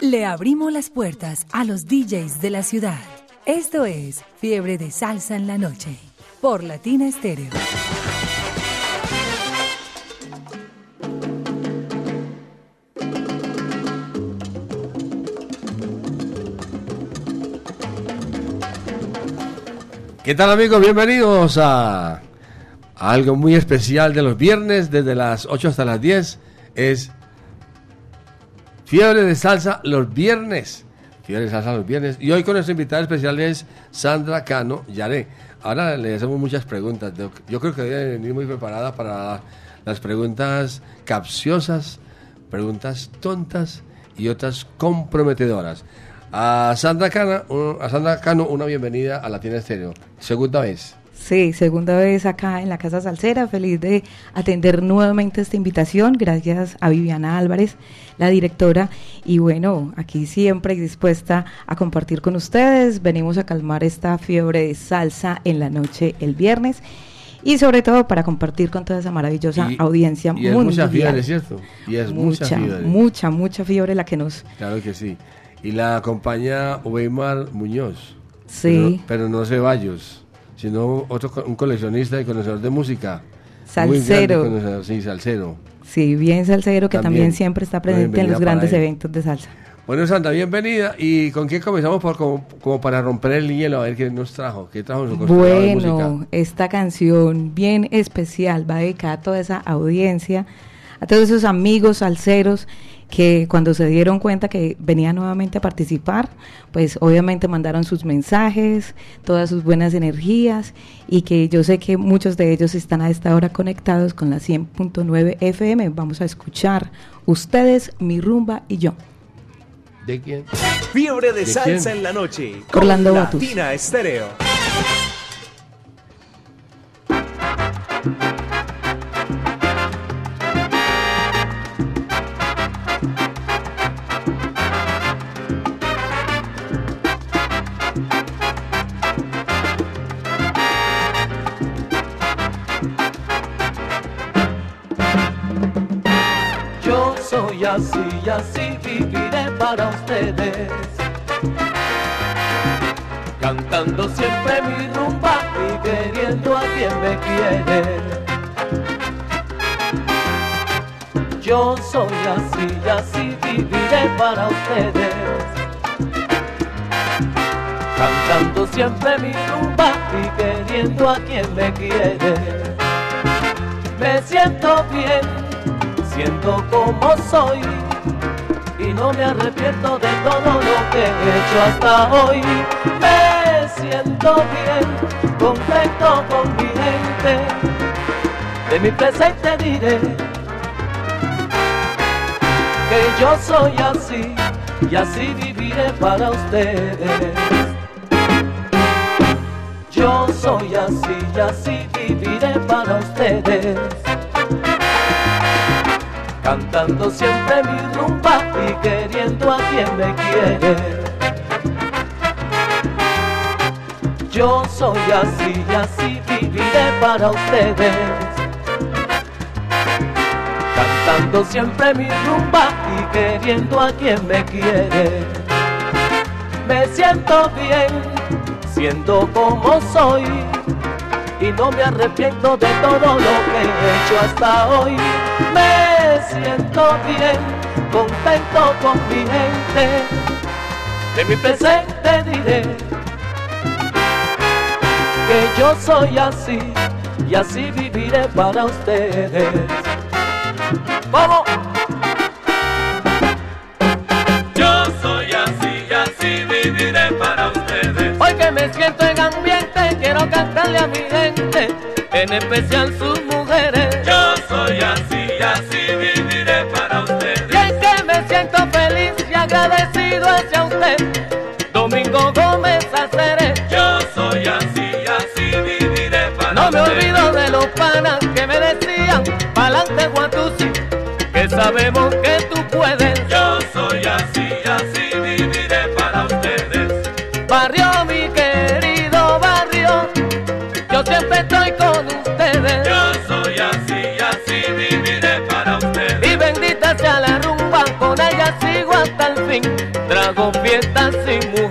Le abrimos las puertas a los DJs de la ciudad. Esto es Fiebre de Salsa en la Noche por Latina Estéreo. ¿Qué tal amigos? Bienvenidos a, algo muy especial de los viernes, desde las 8 hasta las 10. Es Fiebre de Salsa los viernes. Fiebre de Salsa los viernes. Y hoy con nuestra invitada especial es Sandra Cano Yaré. Ahora le hacemos muchas preguntas. Yo creo que debe venir muy preparada para las preguntas capciosas, preguntas tontas y otras comprometedoras. A Sandra, Cano, a Sandra Cano, una bienvenida a Latina Estéreo. Segunda vez. Sí, segunda vez acá en la Casa Salsera. Feliz de atender nuevamente esta invitación. Gracias a Viviana Álvarez, la directora. Y bueno, aquí siempre dispuesta a compartir con ustedes. Venimos a calmar esta fiebre de salsa en la noche el viernes y sobre todo para compartir con toda esa maravillosa audiencia y es mucha fiebre, ¿cierto? Y es mucha, mucha, fiebre. mucha, mucha fiebre la que nos... Claro que sí. Y la acompaña Weimar Muñoz. Sí. Pero, no Ceballos, sino otro un coleccionista y conocedor de música. Salsero. sí, salsero. Sí, bien salsero, que también, siempre está presente en los grandes eventos de salsa. Bueno, Santa, bienvenida. ¿Y con quién comenzamos por, como, para romper el hielo? A ver qué nos trajo. ¿Qué trajo su Bueno, esta canción bien especial va dedicada a toda esa audiencia, a todos esos amigos salseros que cuando se dieron cuenta que venía nuevamente a participar, pues obviamente mandaron sus mensajes, todas sus buenas energías y que yo sé que muchos de ellos están a esta hora conectados con la 100.9 FM. Vamos a escuchar ustedes, mi rumba y yo. ¿De quién? Fiebre de, salsa en la noche. Orlando Latina Estéreo. Así y así viviré para ustedes. Cantando siempre mi rumba y queriendo a quien me quiere. Yo soy así y así viviré para ustedes. Cantando siempre mi rumba y queriendo a quien me quiere. Me siento bien siento como soy y no me arrepiento de todo lo que he hecho hasta hoy. Me siento bien, contento con mi gente, de mi presente diré que yo soy así y así viviré para ustedes. Yo soy así y así viviré para ustedes cantando siempre mi rumba y queriendo a quien me quiere. Yo soy así y así viviré para ustedes. Cantando siempre mi rumba y queriendo a quien me quiere. Me siento bien siendo como soy y no me arrepiento de todo lo que he hecho hasta hoy. Me siento bien, contento con mi gente. De mi presente diré que yo soy así y así viviré para ustedes. ¡Vamos! Yo soy así y así viviré para ustedes. Hoy que me siento en ambiente, quiero cantarle a mi gente, en especial sus mujeres. Yo soy así y así agradecido hacia usted, Domingo Gómez Aceres. Yo soy así así viviré para. No me olvido de los panas que me decían, pa'lante Guatusi, que sabemos que fin, trago fiestas sin mujeres.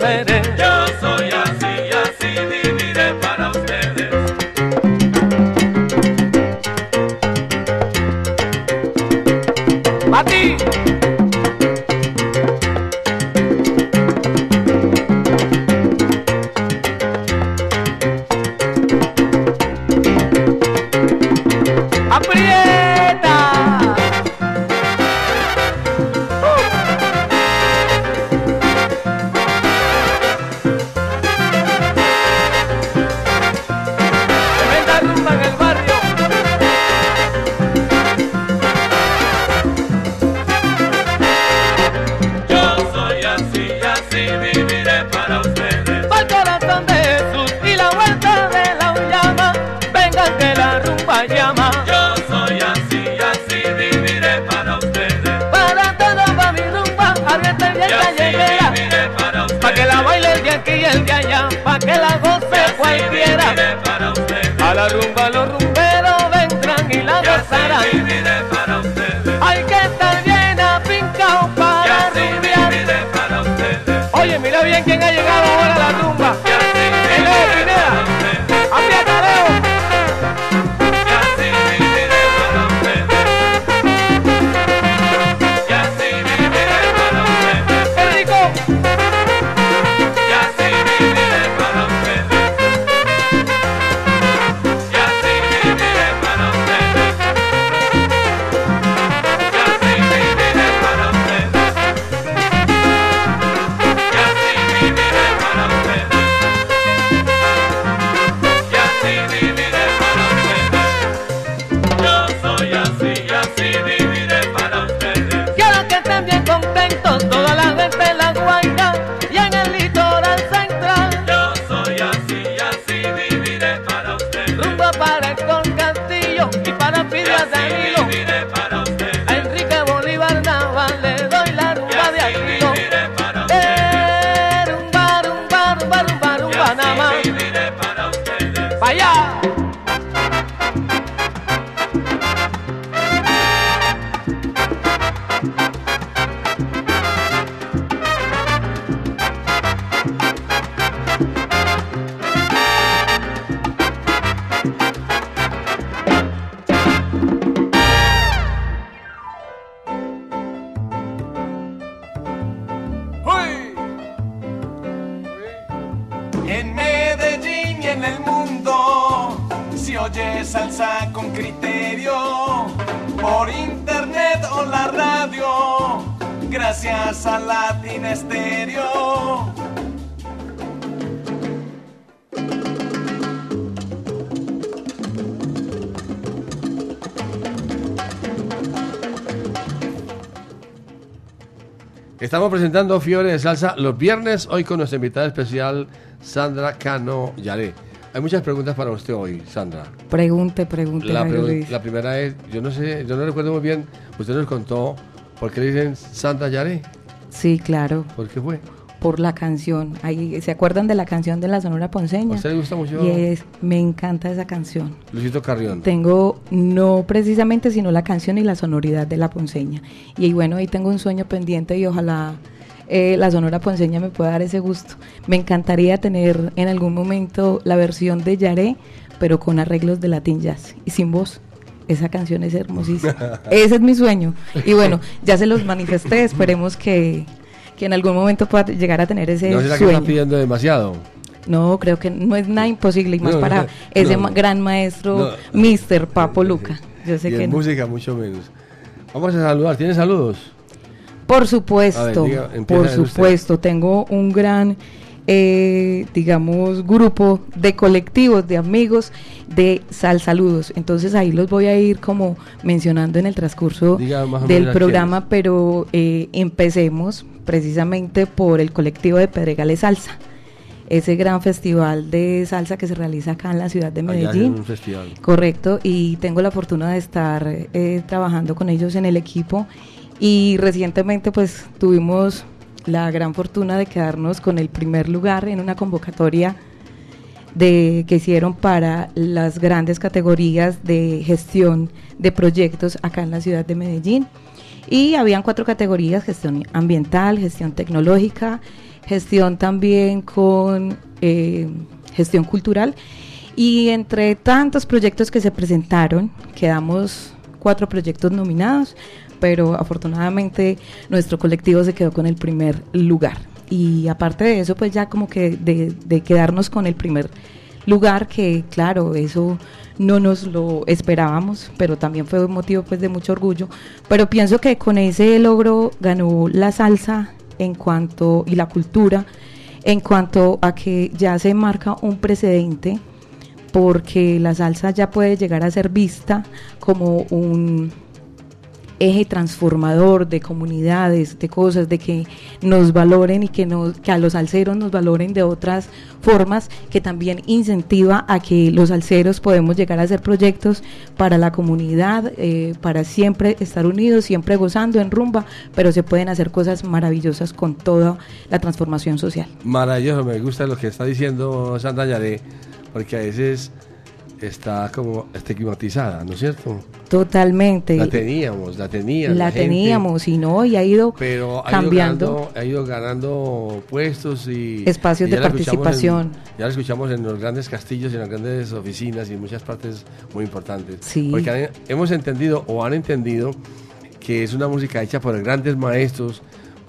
Estamos presentando Fiebre de Salsa los viernes, hoy con nuestra invitada especial, Sandra Cano Yaré. Hay muchas preguntas para usted hoy, Sandra. Pregunte, pregunte, La, Jairo pregu- Luis. la primera es, yo no sé, yo no recuerdo muy bien, usted nos contó por qué le dicen Sandra Yaré. Sí, claro, ¿Por qué fue? Por la canción. Ahí, ¿Se acuerdan de la canción de la Sonora ¿A Ponceña? usted le gusta mucho Y es, me encanta esa canción. Luisito Carrión? Tengo, no precisamente, sino la canción y la sonoridad de la Ponceña. Y bueno, ahí tengo un sueño pendiente y ojalá eh, la Sonora Ponceña me pueda dar ese gusto. Me encantaría tener en algún momento la versión de Yaré, pero con arreglos de Latin Jazz y sin voz. Esa canción es hermosísima. Ese es mi sueño. Y bueno, ya se los manifesté. Esperemos que, que en algún momento pueda llegar a tener ese ¿No será que sueño. está pidiendo demasiado? No, creo que no es nada imposible y más No, para no, ese no. gran maestro. Mr. Papo Luca. Yo sé y que en música mucho menos. Vamos a saludar. ¿Tiene saludos? Por supuesto, ver, diga, por usted. supuesto. Tengo un gran, eh, digamos, grupo de colectivos, de amigos de Sal Saludos. Entonces ahí los voy a ir como mencionando en el transcurso Diga del programa, pero eh, empecemos precisamente por el colectivo de Pedregales Salsa. Ese gran festival de salsa que se realiza acá en la ciudad de Medellín. un festival. Correcto, y tengo la fortuna de estar eh, trabajando con ellos en el equipo y recientemente pues tuvimos la gran fortuna de quedarnos con el primer lugar en una convocatoria de, que hicieron para las grandes categorías de gestión de proyectos acá en la ciudad de Medellín. Y habían cuatro categorías, gestión ambiental, gestión tecnológica, gestión también con eh, gestión cultural. Y entre tantos proyectos que se presentaron, quedamos cuatro proyectos nominados, pero afortunadamente nuestro colectivo se quedó con el primer lugar. Y aparte de eso, pues ya como que de, de quedarnos con el primer lugar, que claro, eso no nos lo esperábamos, pero también fue un motivo pues de mucho orgullo. Pero pienso que con ese logro ganó la salsa en cuanto y la cultura en cuanto a que ya se marca un precedente porque la salsa ya puede llegar a ser vista como un eje transformador de comunidades, de cosas, de que nos valoren y que, nos, que a los alceros nos valoren de otras formas, que también incentiva a que los alceros podemos llegar a hacer proyectos para la comunidad, eh, para siempre estar unidos, siempre gozando en rumba, pero se pueden hacer cosas maravillosas con toda la transformación social. Maravilloso, me gusta lo que está diciendo Sandra Yaré, porque a veces está como estigmatizada, ¿no es cierto? Totalmente. La teníamos, la teníamos. La, teníamos y no, y ha ido pero ha cambiando. Ido ganando, ha ido ganando puestos y espacios y de participación. en- ya la escuchamos en los grandes castillos y en las grandes oficinas y en muchas partes muy importantes. Sí. Porque han- hemos entendido o han entendido que es una música hecha por grandes maestros,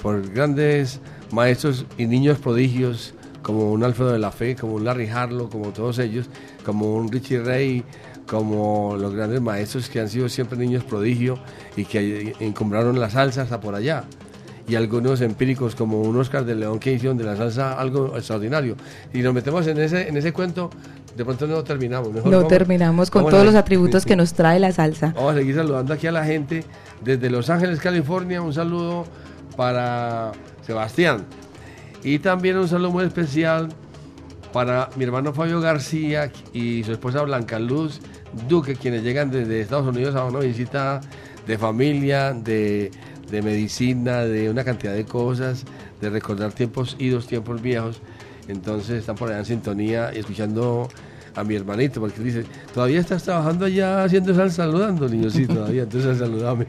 por grandes maestros y niños prodigios como un Alfredo de la Fe, como un Larry Harlow, como todos ellos, como un Richie Ray, como los grandes maestros que han sido siempre niños prodigio y que encumbraron la salsa hasta por allá. Y algunos empíricos como un Oscar de León que hicieron de la salsa algo extraordinario. Y nos metemos en ese, en ese cuento, de pronto no terminamos. Mejor No vamos- terminamos con todos los atributos que nos trae la salsa. Vamos a seguir saludando aquí a la gente desde Los Ángeles, California. Un saludo para Sebastián. Y también un saludo muy especial para mi hermano Fabio García y su esposa Blanca Luz Duque, quienes llegan desde Estados Unidos a una visita de familia, de, de medicina, de una cantidad de cosas, de recordar tiempos idos, tiempos viejos. Entonces están por allá en sintonía y escuchando a mi hermanito, porque dice, todavía estás trabajando allá haciendo salsa saludando, niño, sí, todavía, entonces saludame.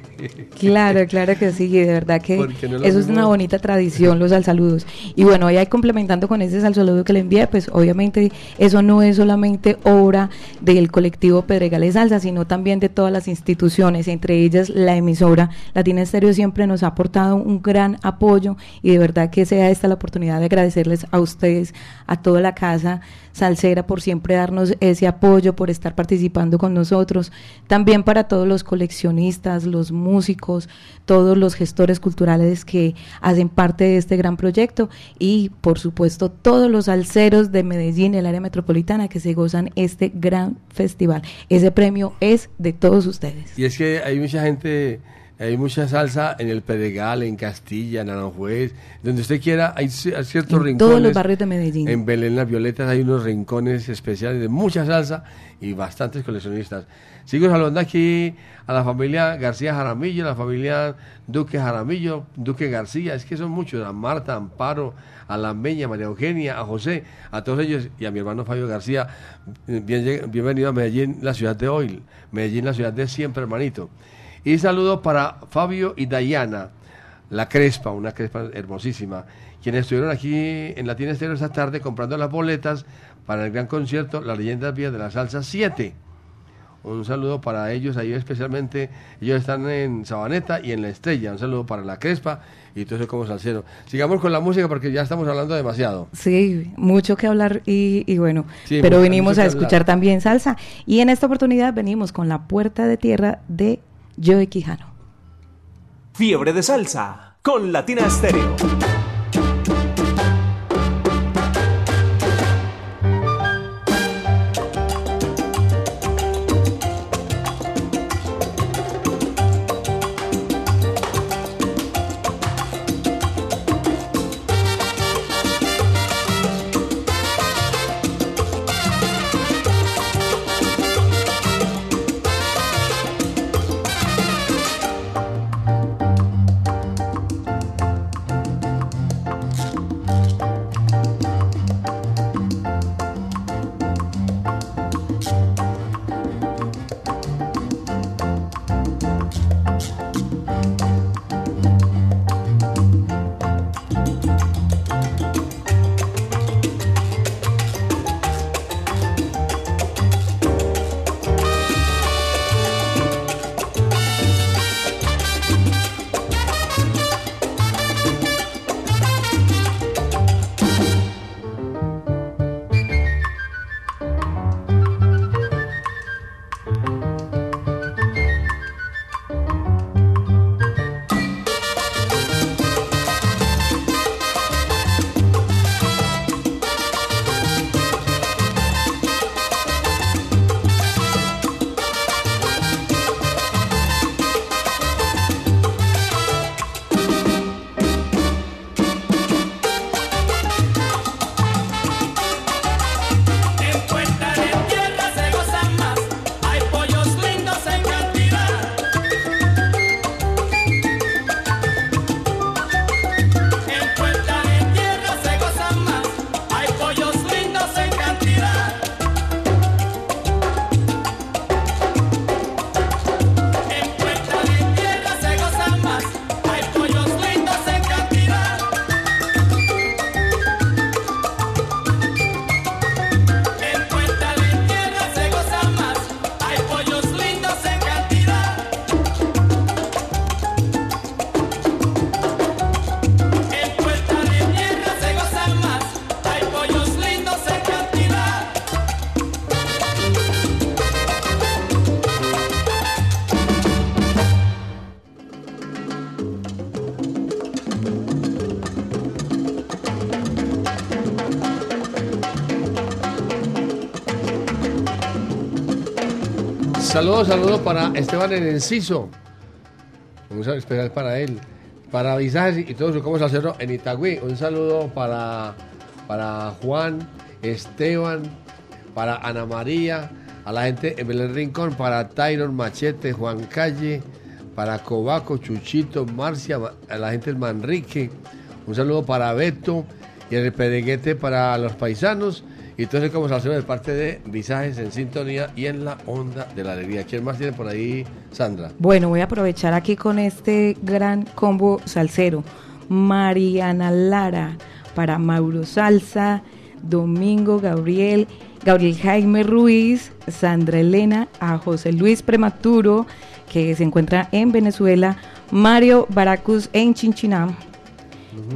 Claro, claro que sí, de verdad que no eso es una bonita tradición, los salsaludos. Y bueno, ya complementando con ese salsaludo que le envié, pues obviamente eso no es solamente obra del colectivo Pedregales Salsa, sino también de todas las instituciones, entre ellas la emisora Latina Estéreo siempre nos ha aportado un gran apoyo y de verdad que sea esta la oportunidad de agradecerles a ustedes, a toda la casa salsera por siempre darnos ese apoyo, por estar participando con nosotros. También para todos los coleccionistas, los músicos, todos los gestores culturales que hacen parte de este gran proyecto y por supuesto todos los salseros de Medellín, el área metropolitana que se gozan este gran festival. Ese premio es de todos ustedes. Y es que hay mucha gente, hay mucha salsa en el Pedregal, en Castilla, en Aranjuez, donde usted quiera, hay ci- hay ciertos En rincones. todos los barrios de Medellín. En Belén Las Violetas hay unos rincones especiales de mucha salsa y bastantes coleccionistas. Sigo saludando aquí a la familia García Jaramillo, a la familia Duque Jaramillo, Duque García, es que son muchos, a Marta, Amparo, a la Meña, María Eugenia, a José, a todos ellos y a mi hermano Fabio García. Bien- bienvenido a Medellín, la ciudad de hoy, Medellín, la ciudad de siempre, hermanito. Y saludo para Fabio y Dayana, la Crespa, una Crespa hermosísima, quienes estuvieron aquí en Latina Estéreo esta tarde comprando las boletas para el gran concierto Las Leyendas Vías de la Salsa 7. Un saludo para ellos, ahí especialmente, ellos están en Sabaneta y en La Estrella. Un saludo para la Crespa y todo eso como salsero. Sigamos con la música porque ya estamos hablando demasiado. Sí, mucho que hablar y, y bueno, Sí, pero mucho- venimos mucho a escuchar hablar. también salsa. Y en esta oportunidad venimos con La Puerta de Tierra de Joe Quijano. Fiebre de salsa con Latina Estéreo. Saludos, saludos para Esteban en Enciso. Un saludo especial para él. Para Visajes y todos como salsero en Itagüí. Un saludo para, para Juan, Esteban, para Ana María, a la gente en Belén Rincón, para Tyron Machete, Juan Calle, para Cobaco, Chuchito, Marcia, a la gente en Manrique. Un saludo para Beto y el Pereguete para los paisanos. Y entonces como salsero de parte de Visajes en sintonía y en la onda de la alegría. ¿Quién más tiene por ahí, Sandra? Bueno, voy a aprovechar aquí con este gran combo salsero. Mariana Lara para Mauro Salsa, Domingo Gabriel, Gabriel Jaime Ruiz, Sandra Elena, a José Luis Prematuro, que se encuentra en Venezuela, Mario Baracus en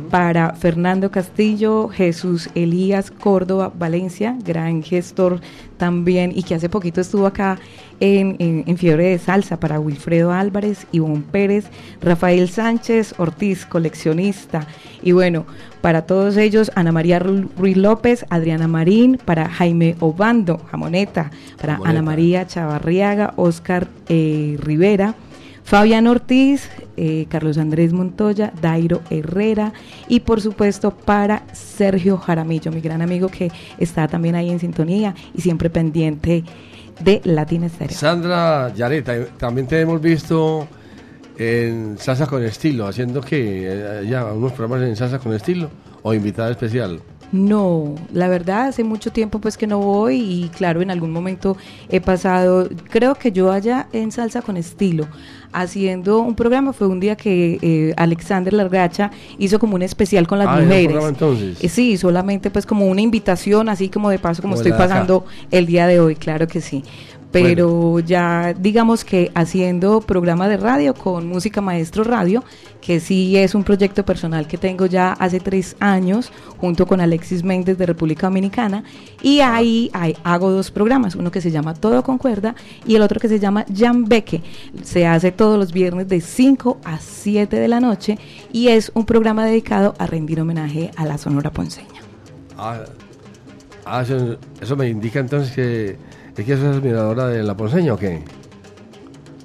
Para Fernando Castillo, Jesús Elías Córdoba Valencia, gran gestor también y que hace poquito estuvo acá en, en- en Fiebre de Salsa para Wilfredo Álvarez, Ivonne Pérez, Rafael Sánchez Ortiz, coleccionista. Y bueno, para todos ellos, Ana María Ru- Ruiz López, Adriana Marín, para Jaime Obando, Jamoneta, para Jamoneta. Ana María Chavarriaga, Oscar eh, Rivera. Fabián Ortiz, eh, Carlos Andrés Montoya, Dairo Herrera y por supuesto para Sergio Jaramillo, mi gran amigo que está también ahí en sintonía y siempre pendiente de Latina Estéreo. Sandra Yareta, también te hemos visto en Salsa con Estilo, haciendo que eh, ya unos programas en Salsa con Estilo o invitada especial. No, la verdad hace mucho tiempo pues que no voy y claro, en algún momento he pasado, creo que yo allá en Salsa con Estilo, haciendo un programa, fue un día que eh, Alexander Largacha hizo como un especial con las Ah, ¿era un mujeres. entonces? Eh, sí, solamente pues como una invitación, así como de paso, como Como estoy pasando el día de hoy, claro que sí. Pero ya digamos que haciendo programa de radio con Música Maestro Radio, que sí es un proyecto personal que tengo ya hace tres años, junto con Alexis Méndez de República Dominicana, y ahí hay- hago dos programas, uno que se llama Todo con Cuerda y el otro que se llama Jan Beque. Se hace todos los viernes de 5 a 7 de la noche y es un programa dedicado a rendir homenaje a la Sonora Ponceña. Ah, ah, eso, eso me indica entonces que es que sos admiradora de la ponceña o qué?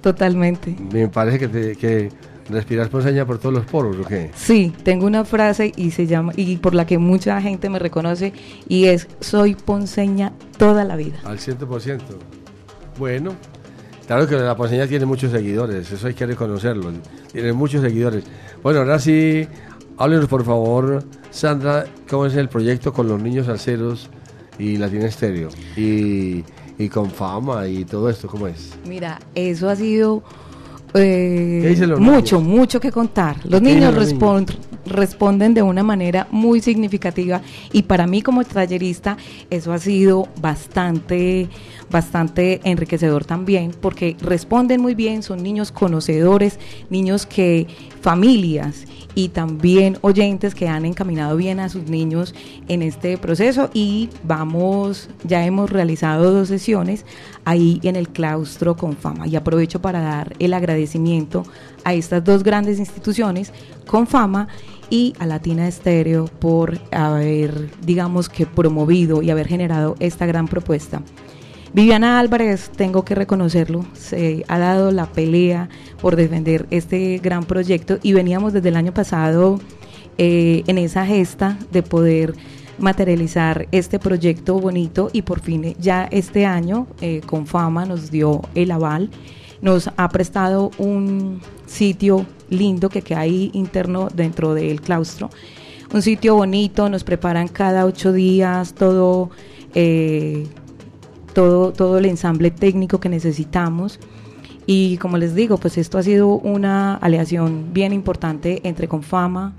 Totalmente. Me parece que, te, que respiras ponceña por todos los poros o qué? Sí, tengo una frase y se llama y por la que mucha gente me reconoce y es soy ponceña toda la vida. Al 100%. Bueno, claro que la ponceña tiene muchos seguidores, eso hay que reconocerlo. Tiene muchos seguidores. Bueno, ahora sí, háblenos por favor, Sandra, cómo es el proyecto con los niños salseros y Latina Estéreo. Y, y con fama y todo esto, ¿cómo es? Mira, eso ha sido eh, ¿Qué dicen los mucho, niños? mucho que contar. Los ¿Qué niños, los respon- responden de una manera muy significativa. Y para mí como tallerista eso ha sido bastante, bastante enriquecedor también porque responden muy bien, son niños conocedores, niños que familias y también oyentes que han encaminado bien a sus niños en este proceso. Y vamos, ya hemos realizado dos sesiones ahí en el claustro con fama. Y aprovecho para dar el agradecimiento a estas dos grandes instituciones con fama y a Latina Estéreo por haber, digamos que promovido y haber generado esta gran propuesta. Viviana Álvarez, tengo que reconocerlo, se ha dado la pelea por defender este gran proyecto y veníamos desde el año pasado eh, en esa gesta de poder materializar este proyecto bonito y por fin eh, ya este año eh, con fama nos dio el aval, nos ha prestado un sitio lindo que queda ahí interno dentro del claustro, un sitio bonito, nos preparan cada ocho días todo... eh, todo, todo el ensamble técnico que necesitamos. Y como les digo, pues esto ha sido una aleación bien importante entre Confama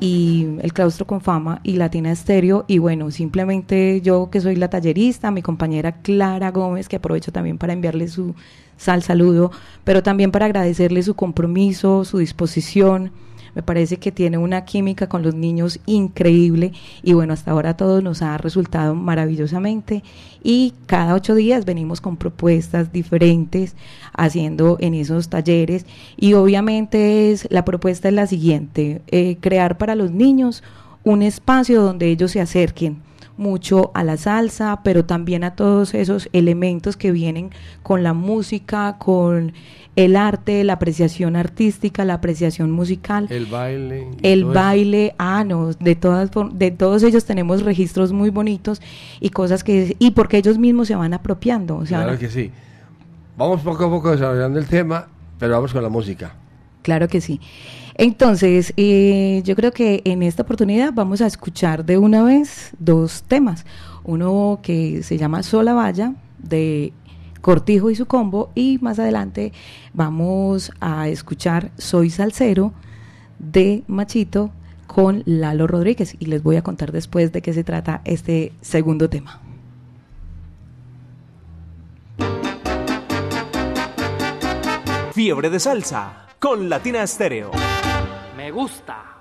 y el claustro Confama y Latina Estéreo. Y bueno, simplemente yo que soy la tallerista, mi compañera Clara Gómez, que aprovecho también para enviarle su sal saludo, pero también para agradecerle su compromiso, su disposición. Me parece que tiene una química con los niños increíble y bueno, hasta ahora todo nos ha resultado maravillosamente y cada ocho días venimos con propuestas diferentes haciendo en esos talleres y obviamente la propuesta es la siguiente, eh, crear para los niños un espacio donde ellos se acerquen, mucho a la salsa, pero también a todos esos elementos que vienen con la música, con el arte, la apreciación artística, la apreciación musical. El baile. El todo eso. baile, ah, no, de todas de todos ellos tenemos registros muy bonitos y cosas que y porque ellos mismos se van apropiando, o sea, Claro que sí. Vamos poco a poco desarrollando el tema, pero vamos con la música. Claro que sí. Entonces, eh, yo creo que en esta oportunidad vamos a escuchar de una vez dos temas. Uno que se llama Sola Valla, de Cortijo y su combo, y más adelante vamos a escuchar Soy Salsero, de Machito, con Lalo Rodríguez. Y les voy a contar después de qué se trata este segundo tema. Fiebre de salsa con Latina Estéreo. Me gusta.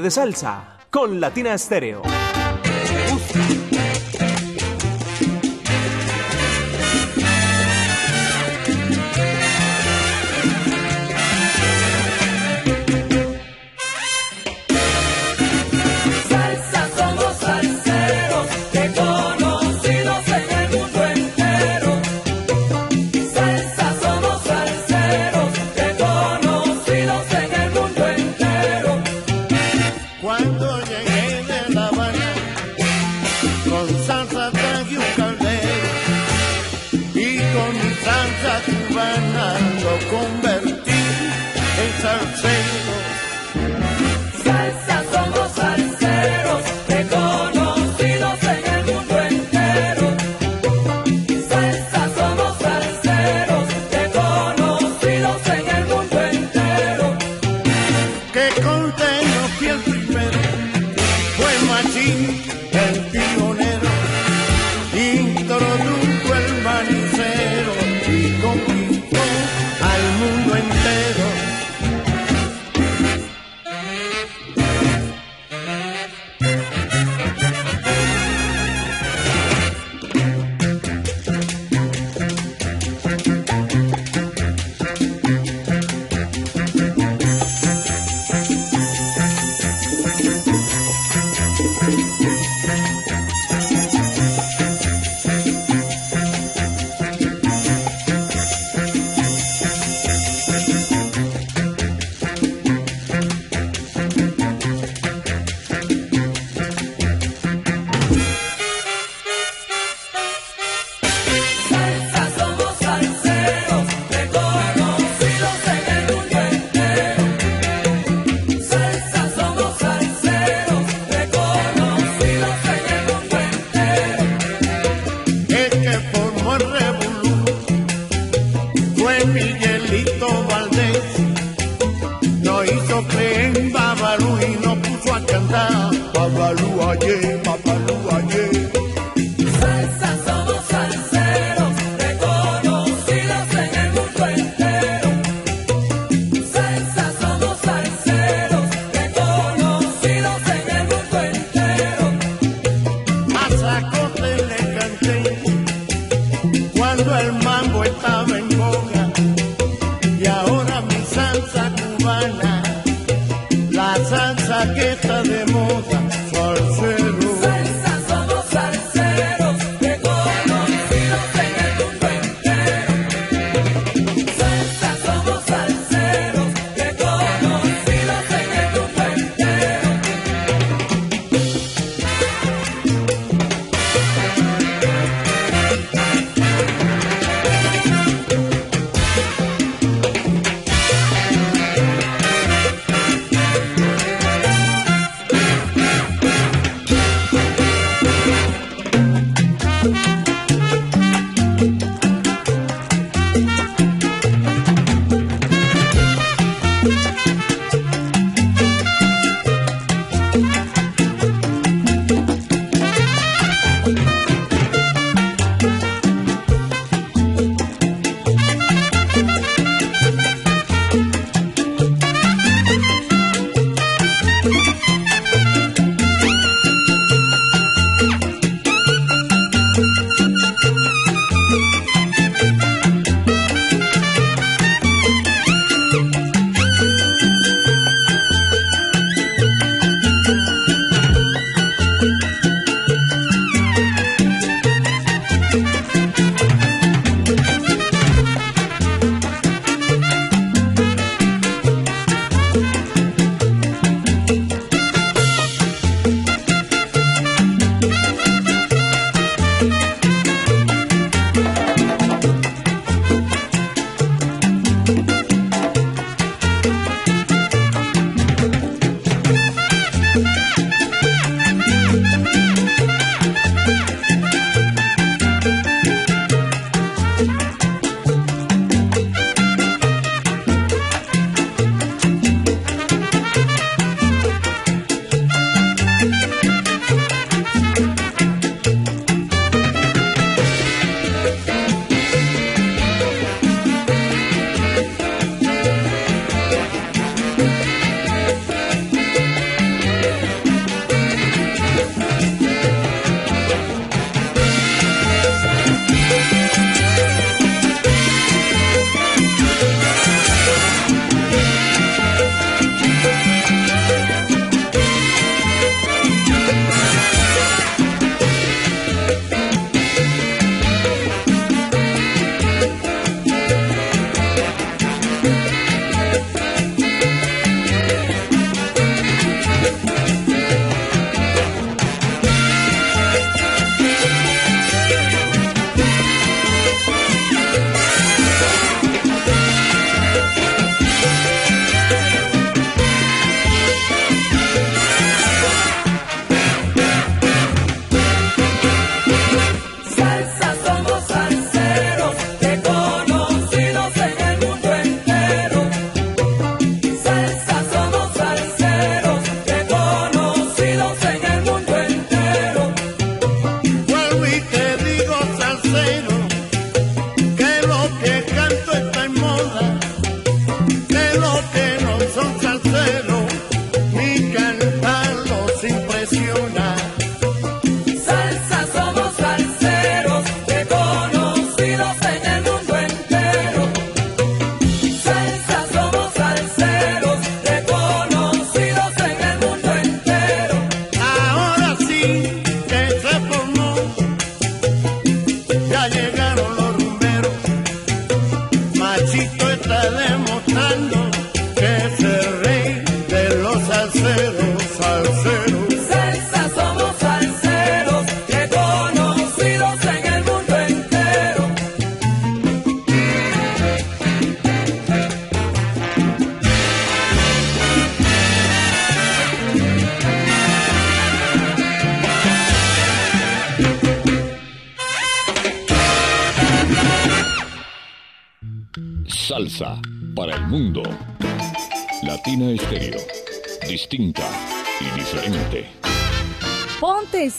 De salsa con Latina Estéreo.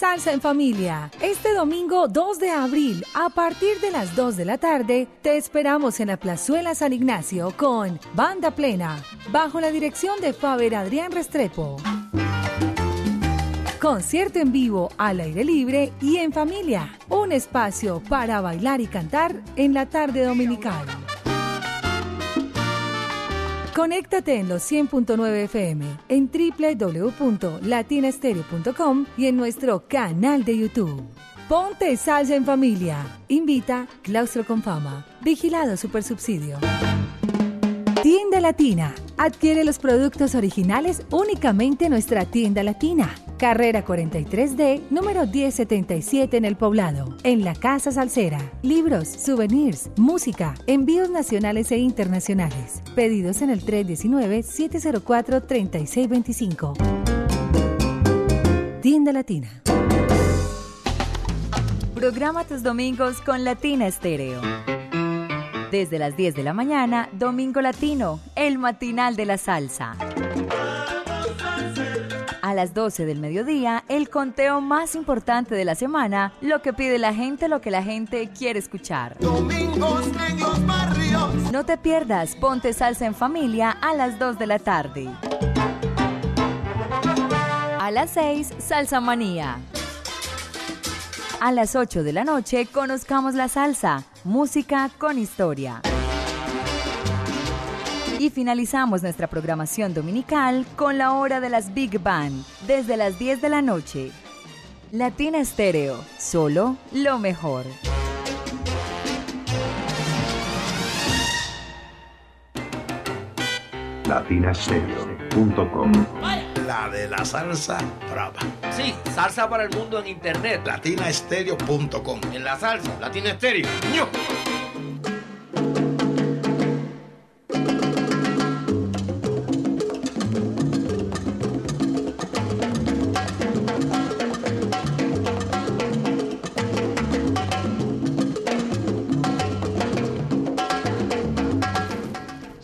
Salsa en familia. Este domingo 2 de abril, a partir de las 2 de la tarde, te esperamos en la Plazuela San Ignacio con Banda Plena, bajo la dirección de Faber Adrián Restrepo. Concierto en vivo al aire libre y en familia. Un espacio para bailar y cantar en la tarde dominical. Conéctate en los 100.9 FM, en www.latinastereo.com y en nuestro canal de YouTube. Ponte salsa en familia. Invita Claustro con Fama. Vigilado Supersubsidio. Tienda Latina. Adquiere los productos originales únicamente en nuestra tienda latina. Carrera 43D, número 1077 en el poblado. En la Casa Salsera. Libros, souvenirs, música, envíos nacionales e internacionales. Pedidos en el 319-704-3625. Tienda Latina. Programa tus domingos con Latina Estéreo. Desde las 10 de la mañana, Domingo Latino, el matinal de la salsa. A las 12 del mediodía, el conteo más importante de la semana, lo que pide la gente, lo que la gente quiere escuchar. Domingos en los barrios. No te pierdas, ponte salsa en familia a las 2 de la tarde. A las 6, Salsa Manía. A las 8 de la noche, conozcamos la salsa, música con historia. Y finalizamos nuestra programación dominical con la hora de las Big Band, desde las 10 de la noche. Latina Estéreo, solo lo mejor. latinastereo.com La de la salsa brava. Sí, salsa para el mundo en internet. Latinastereo.com. En la salsa, Latina Estéreo.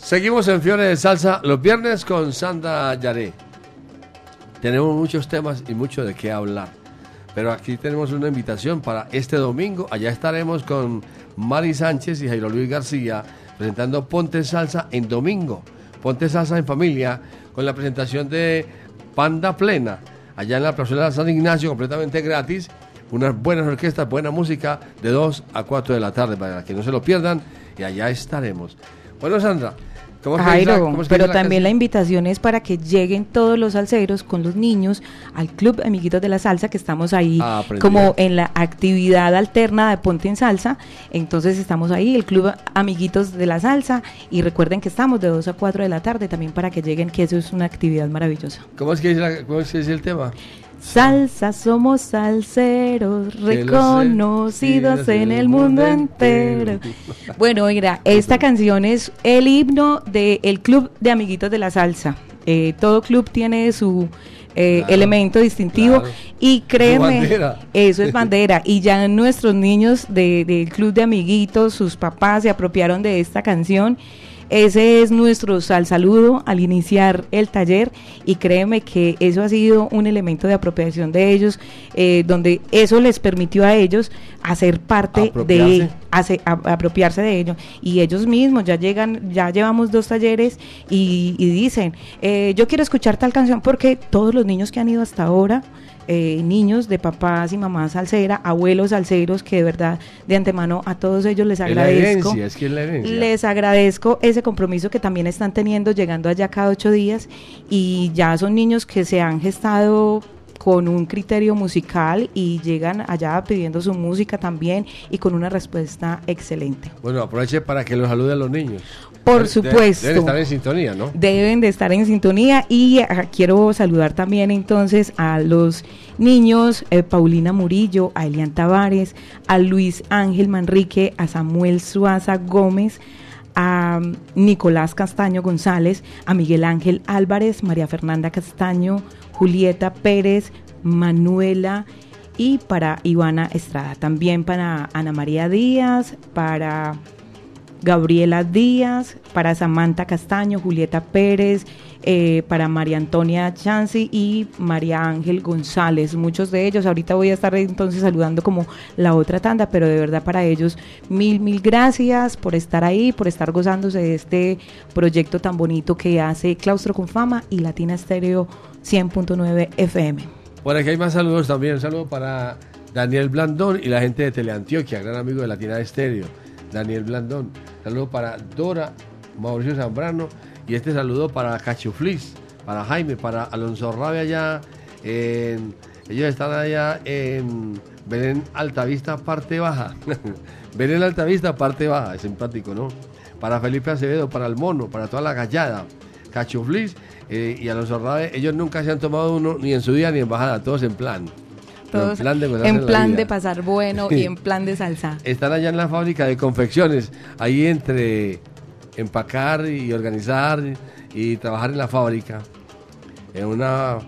Seguimos en Fiore de Salsa los viernes con Sandra Yaré. Tenemos muchos temas y mucho de qué hablar. Pero aquí tenemos una invitación para este domingo. Allá estaremos con Mari Sánchez y Jairo Luis García presentando Ponte Salsa en domingo. Ponte Salsa en familia con la presentación de Panda Plena. Allá en la plazuela San Ignacio, completamente gratis. Unas buenas orquestas, buena música de 2 a 4 de la tarde para que no se lo pierdan. Y allá estaremos. Bueno, Sandra, ¿cómo es Jairo, cómo es pero la también la invitación es para que lleguen todos los salseros con los niños al Club Amiguitos de la Salsa, que estamos ahí Ah, como en la actividad alterna de Ponte en Salsa. Entonces estamos ahí, el Club Amiguitos de la Salsa, y recuerden que estamos de 2 a 4 de la tarde también para que lleguen, que eso es una actividad maravillosa. ¿Cómo es que dice, la- cómo es que dice el tema? Salsa, somos salseros, reconocidos en el mundo entero. Bueno, mira, esta canción es el himno del Club de Amiguitos de la Salsa. Eh, todo club tiene su eh, Claro, elemento distintivo claro. y créeme, eso es bandera. Y ya nuestros niños de- del Club de Amiguitos, sus papás se apropiaron de esta canción. Ese es nuestro sal saludo al iniciar el taller y créeme que eso ha sido un elemento de apropiación de ellos, eh, donde eso les permitió a ellos hacer parte de Apropiarse. hace- a- apropiarse de ello y ellos mismos ya llegan, ya llevamos dos talleres y, y dicen, eh, yo quiero escuchar tal canción porque todos los niños que han ido hasta ahora eh, niños de papás y mamás salsera, abuelos salseros, que de verdad de antemano a todos ellos les la agradezco. herencia, es que es la herencia. Les agradezco ese compromiso que también están teniendo llegando allá cada ocho días y ya son niños que se han gestado con un criterio musical y llegan allá pidiendo su música también y con una respuesta excelente. Bueno, aproveche para que los saluden los niños. Por De- supuesto. Deben estar en sintonía, ¿no? Deben de estar en sintonía y ah, quiero saludar también entonces a los niños, eh, Paulina Murillo, a Elian Tavares, a Luis Ángel Manrique, a Samuel Suaza Gómez, a Nicolás Castaño González, a Miguel Ángel Álvarez, María Fernanda Castaño, Julieta Pérez, Manuela y para Ivana Estrada. También para Ana María Díaz, para Gabriela Díaz, para Samantha Castaño, Julieta Pérez, eh, para María Antonia Chansi y María Ángel González. Muchos de ellos, ahorita voy a estar entonces saludando como la otra tanda, pero de verdad para ellos mil, mil gracias por estar ahí, por estar gozándose de este proyecto tan bonito que hace Claustro con Fama y Latina Estéreo 100.9 FM. Por aquí hay más saludos también. Un saludo para Daniel Blandón y la gente de Teleantioquia, gran amigo de Latina Estéreo. Daniel Blandón. Saludo para Dora, Mauricio Zambrano y este saludo para Cachuflis, para Jaime, para Alonso Rabia allá en... Ellos están allá en Belén Altavista, parte baja. Belén Altavista, parte baja, es simpático, ¿no? Para Felipe Acevedo, para el mono, para toda la gallada, Cachuflis eh, y Alonso Rabia, ellos nunca se han tomado uno ni en su día ni en bajada, todos en plan. Todos en plan de en la plan de pasar bueno y en plan de salsa. Están allá en la fábrica de confecciones, ahí entre empacar y organizar y trabajar en la fábrica, en unas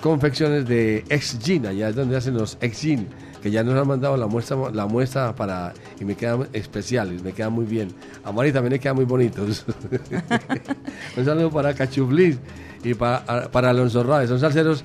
confecciones de ex jean, allá es donde hacen los ex jean, que ya nos han mandado la muestra, la muestra para, y me quedan especiales, me quedan muy bien. A Mari también le quedan muy bonitos. Un saludo para Cachuflis y para, para Alonso Rabe, son salseros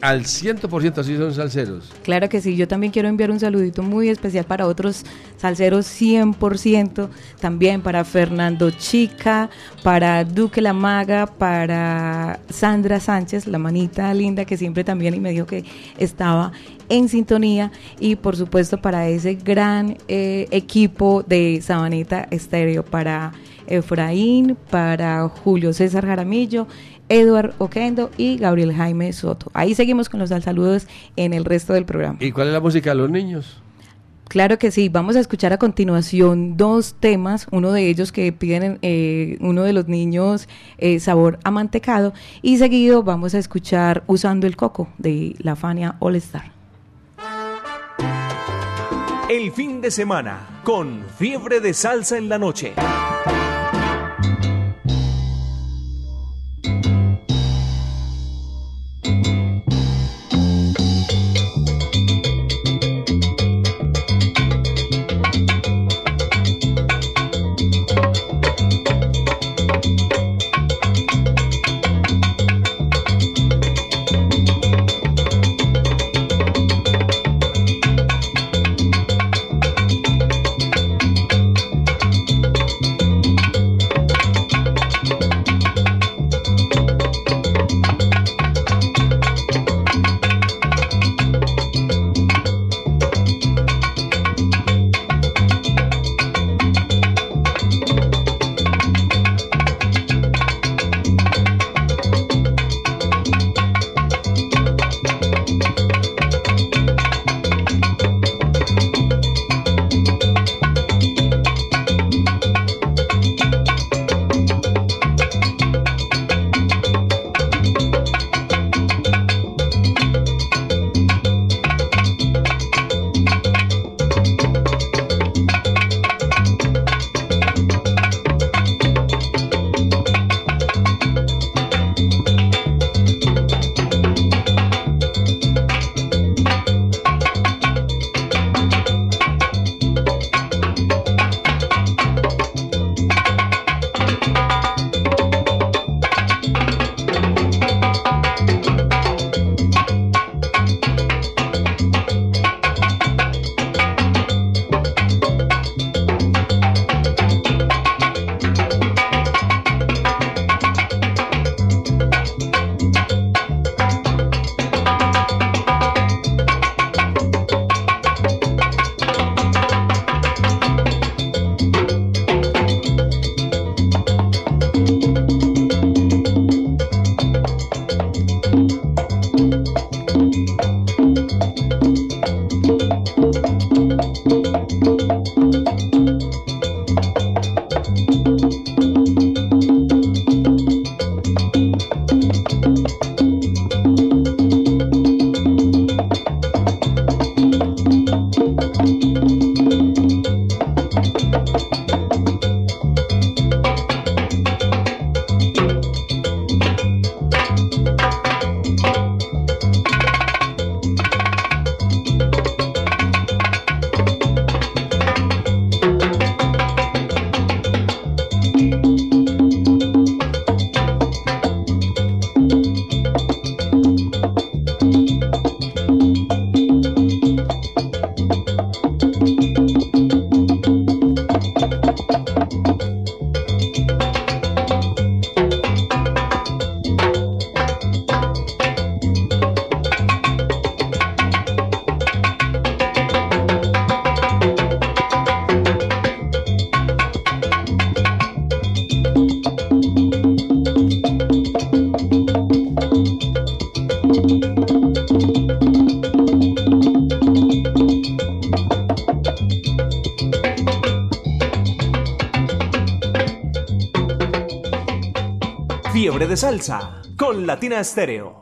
al 100%, sí son salseros. Claro que sí, yo también quiero enviar un saludito muy especial para otros salseros 100%, también para Fernando Chica, para Duque La Maga, para Sandra Sánchez, la manita linda que siempre también y me dijo que estaba en sintonía y por supuesto para ese gran eh, equipo de Sabaneta Estéreo, para Efraín, para Julio César Jaramillo, Eduard Oquendo y Gabriel Jaime Soto. Ahí seguimos con los saludos en el resto del programa. ¿Y cuál es la música de los niños? Claro que sí, vamos a escuchar a continuación dos temas, uno de ellos que piden eh, uno de los niños eh, sabor amantecado y seguido vamos a escuchar Usando el Coco de la Fania All Star. El fin de semana con fiebre de salsa en la noche. De salsa con Latina Estéreo.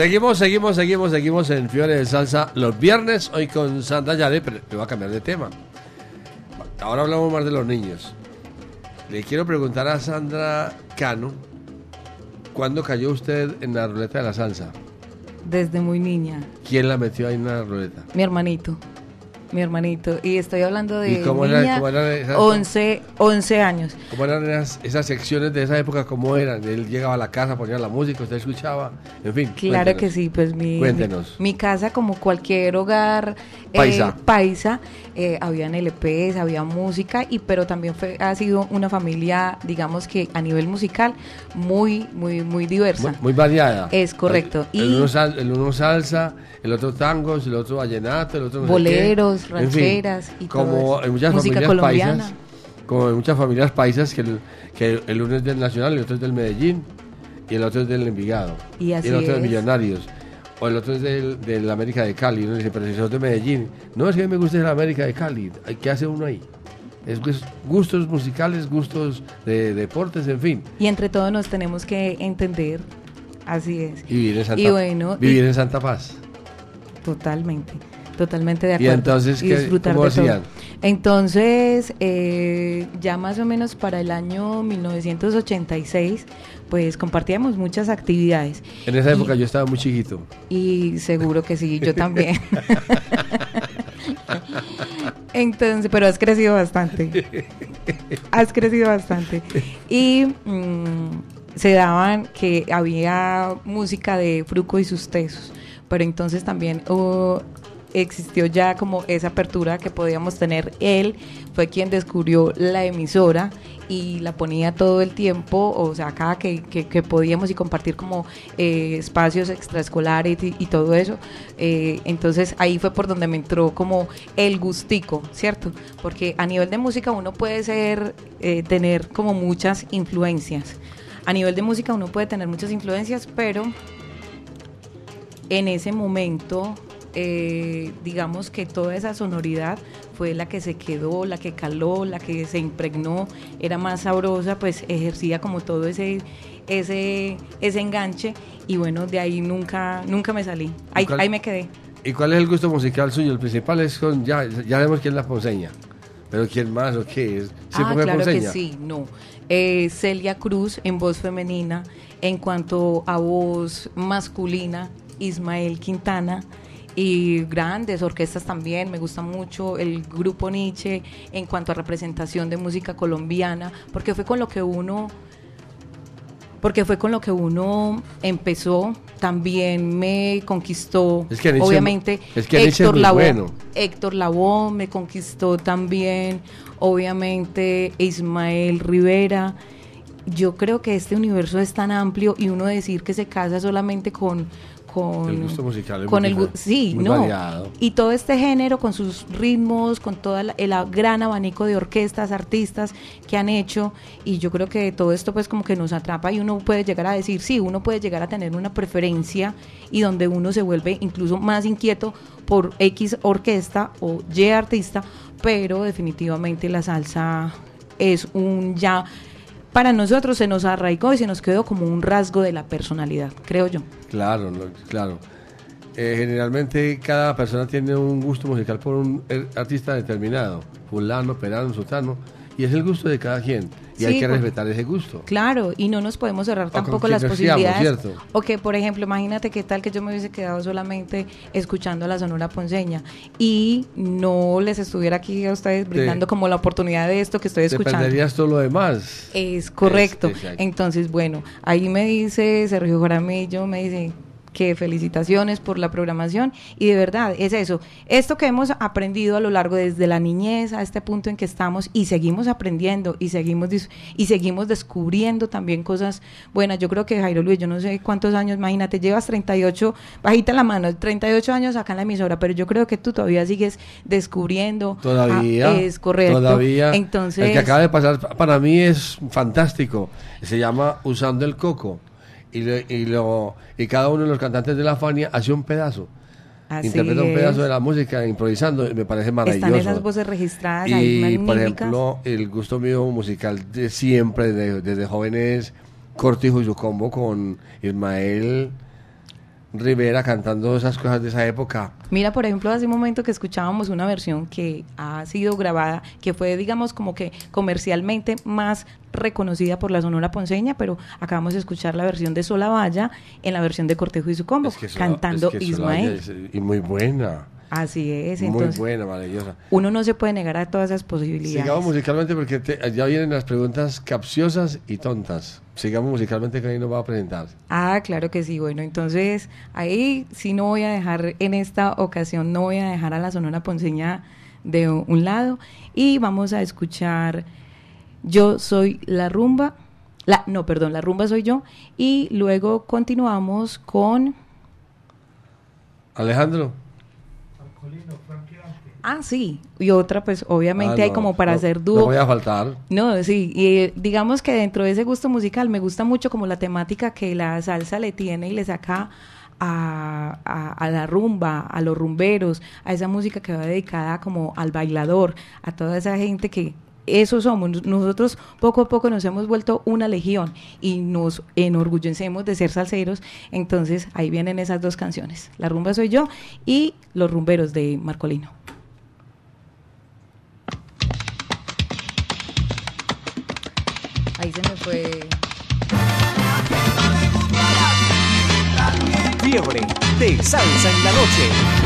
Seguimos, seguimos, seguimos, seguimos en Fiore de Salsa los viernes, hoy con Sandra Yare, pero te voy a cambiar de tema. Ahora hablamos más de los niños. Le quiero preguntar a Sandra Cano, ¿cuándo cayó usted en la ruleta de la salsa? Desde muy niña. ¿Quién la metió ahí en la ruleta? Mi hermanito. Mi hermanito. Y estoy hablando de ¿Y cómo era- niña, cómo era esa- 11, 11 años. ¿Cómo eran esas, esas secciones de esa época? ¿Cómo eran? Él llegaba a la casa, ponía la música, usted escuchaba, en fin. Claro cuéntenos. que sí, pues mi, Cuéntenos. mi, mi casa como cualquier hogar eh, Paisa. eh, habían LPs, había música, y pero también fue, ha sido una familia, digamos que a nivel musical, muy, muy, muy diversa. Muy, muy variada. Es correcto. El, Y- uno sal- el uno salsa, el otro tangos, el otro vallenato, el otro no sé Boleros, qué. En fin, rancheras y todo como en muchas Música familias colombiana. paisas, como en muchas familias paisas que el, que el uno es del Nacional, el otro es del Medellín y el otro es del Envigado Y así el otro es de Millonarios. O el otro es del, del América de Cali. Uno dice, pero si sos de Medellín. No, es que a mí me gusta el América de Cali. ¿Qué hace uno ahí? Es gus- gustos musicales, gustos de deportes, en fin. Y entre todos nos tenemos que entender, así es. Y vivir en Santa, Y bueno, vivir y- en Santa Paz. Totalmente, totalmente de ¿Y acuerdo. entonces qué- disfrutar cómo de todo. Entonces, eh, ya más o menos para el año 1986, pues compartíamos muchas actividades. En esa Y- época yo estaba muy chiquito. Y seguro que sí, yo también. Entonces, pero has crecido bastante. Has crecido bastante. Y mm, se daban que había música de Fruco y sus tesos, pero entonces también existió ya como esa apertura que podíamos tener. Él fue quien descubrió la emisora y la ponía todo el tiempo, o sea, cada que, que- podíamos y compartir como eh, espacios extraescolares y, y todo eso. Eh, entonces ahí fue por donde me entró como el gustico, ¿cierto? Porque a nivel de música uno puede ser, eh, tener como muchas influencias. A nivel de música uno puede tener muchas influencias, pero en ese momento, eh, digamos que toda esa sonoridad fue la que se quedó, la que caló, la que se impregnó, era más sabrosa, pues ejercía como todo ese ese ese enganche y bueno, de ahí nunca nunca me salí. Ahí, cuál- ahí me quedé. ¿Y cuál es el gusto musical suyo? El principal es con, ya, ya vemos quién es la ponceña. Pero ¿quién más o qué es? ¿Siempre Ah, claro que ponceña? sí, no. Eh, Celia Cruz en voz femenina, en cuanto a voz masculina, Ismael Quintana y grandes orquestas también, me gusta mucho el grupo Nietzsche en cuanto a representación de música colombiana, porque fue con lo que uno porque fue con lo que uno empezó, también me conquistó, Es que Nietzsche- obviamente, es que Héctor Lavoe, bueno. Héctor Lavoe me conquistó también, obviamente Ismael Rivera. Yo creo que este universo es tan amplio y uno decir que se casa solamente con con El gusto musical es con muy el gu- diferente, sí, muy no. variado. Y todo este género con sus ritmos, con todo el, el gran abanico de orquestas, artistas que han hecho y yo creo que todo esto pues como que nos atrapa y uno puede llegar a decir, sí, uno puede llegar a tener una preferencia y donde uno se vuelve incluso más inquieto por X orquesta o Y artista, pero definitivamente la salsa es un ya para nosotros se nos arraigó y se nos quedó como un rasgo de la personalidad, creo yo. Claro, claro. Eh, generalmente cada persona tiene un gusto musical por un er- artista determinado, fulano, perano, sultano, y es el gusto de cada quien, y hay que respetar ese gusto. Claro, y no nos podemos cerrar tampoco las posibilidades. ¿cierto? O que, por ejemplo, imagínate qué tal que yo me hubiese quedado solamente escuchando la Sonora Ponceña y no les estuviera aquí a ustedes brindando como la oportunidad de esto que estoy Te escuchando. perderías todo lo demás. Es correcto. Es-. Entonces, bueno, ahí me dice Sergio Jaramillo, me dice que felicitaciones por la programación y de verdad es eso, esto que hemos aprendido a lo largo desde la niñez a este punto en que estamos y seguimos aprendiendo y seguimos y seguimos descubriendo también cosas buenas. Yo creo que Jairo Luis, yo no sé cuántos años, imagínate, llevas 38, bajita la mano, 38 años acá en la emisora, pero yo creo que tú todavía sigues descubriendo. Todavía. Ah, es correcto. Todavía. Entonces, El que acaba de pasar para mí es fantástico. Se llama Usando el Coco. Y, lo- y, lo, y cada uno de los cantantes de la Fania hace un pedazo. Así Interpreta un es. pedazo de la música improvisando. y Me parece maravilloso. Están esas voces registradas ahí Y, por magníficas. ejemplo, el gusto mío musical de siempre, desde, desde jóvenes, Cortijo y su combo con Ismael. Rivera cantando esas cosas de esa época. Mira, por ejemplo, hace un momento que escuchábamos una versión que ha sido grabada, que fue, digamos, como que comercialmente más reconocida por la Sonora Ponceña, pero acabamos de escuchar la versión de Solavalla en la versión de Cortejo y su combo, Es que Sola- cantando es que Solaya Ismael. es- y muy buena. Así es, muy entonces buena, maravillosa. uno no se puede negar a todas esas posibilidades. Sigamos musicalmente porque te- ya vienen las preguntas capciosas y tontas. Sigamos musicalmente que ahí nos va a presentar. Ah, claro que sí. Bueno, entonces ahí sí no voy a dejar, en esta ocasión no voy a dejar a la Sonora Ponceña de un lado y vamos a escuchar Yo soy la rumba, la, no, perdón, la rumba soy yo y luego continuamos con, Alejandro. Ah, sí, y otra pues obviamente Ah, hay no, como para no, hacer No dúo. voy a faltar. No, sí, y eh, digamos que dentro de ese gusto musical me gusta mucho como la temática que la salsa le tiene y le saca a, a- a la rumba, a los rumberos, a esa música que va dedicada como al bailador, a toda esa gente que eso somos. Nosotros poco a poco nos hemos vuelto una legión y nos enorgullecemos de ser salseros. Entonces ahí vienen esas dos canciones, La rumba soy yo y Los rumberos de Marcolino. Ahí se me fue. Fiebre de salsa en la noche.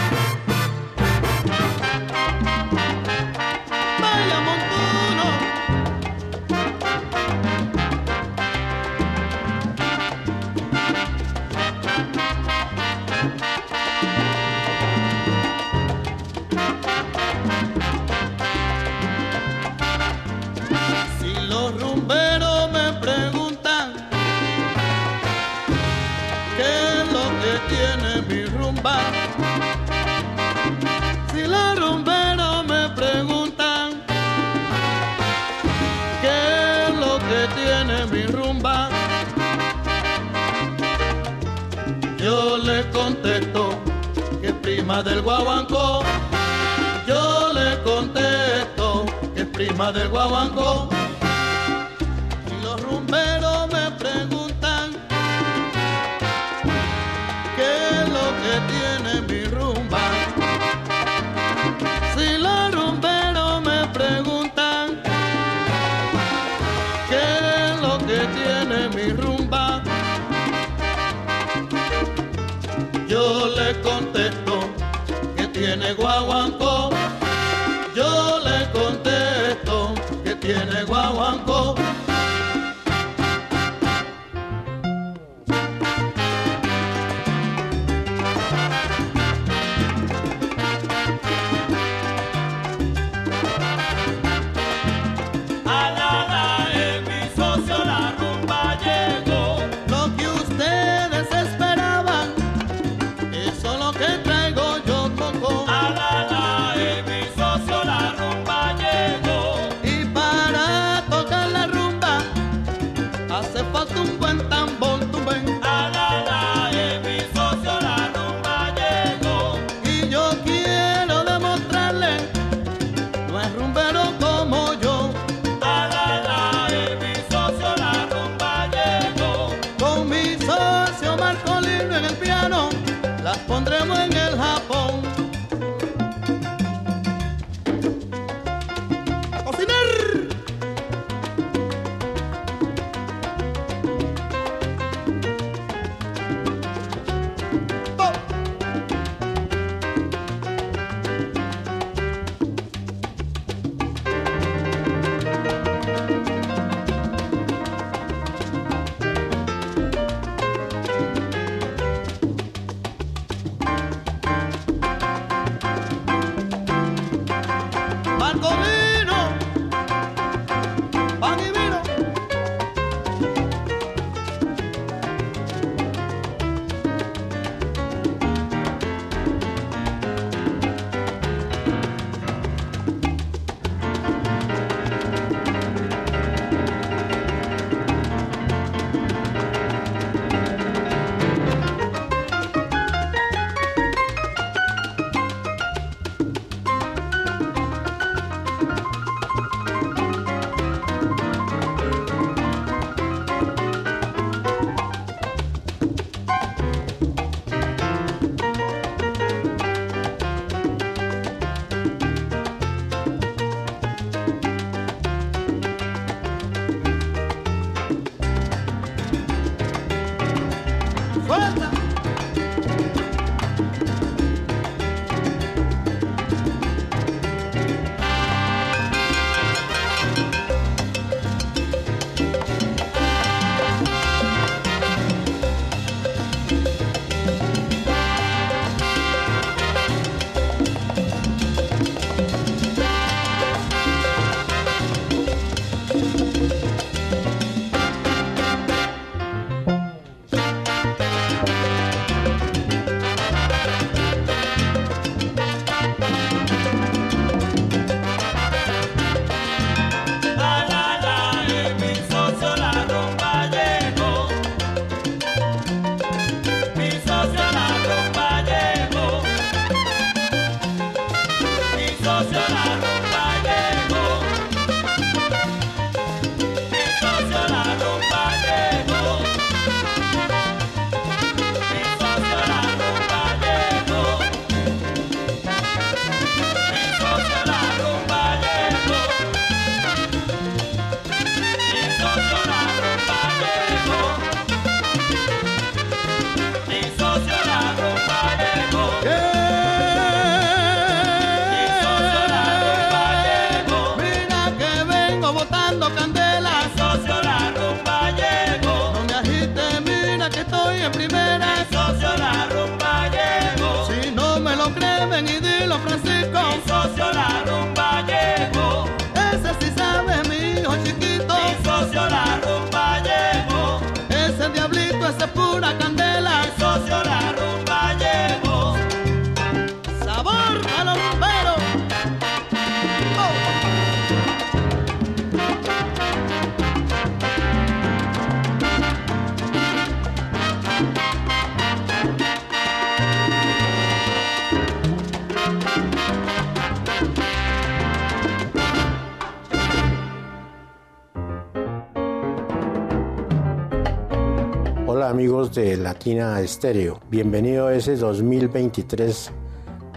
Amigos de Latina Estéreo. Bienvenido a ese 2023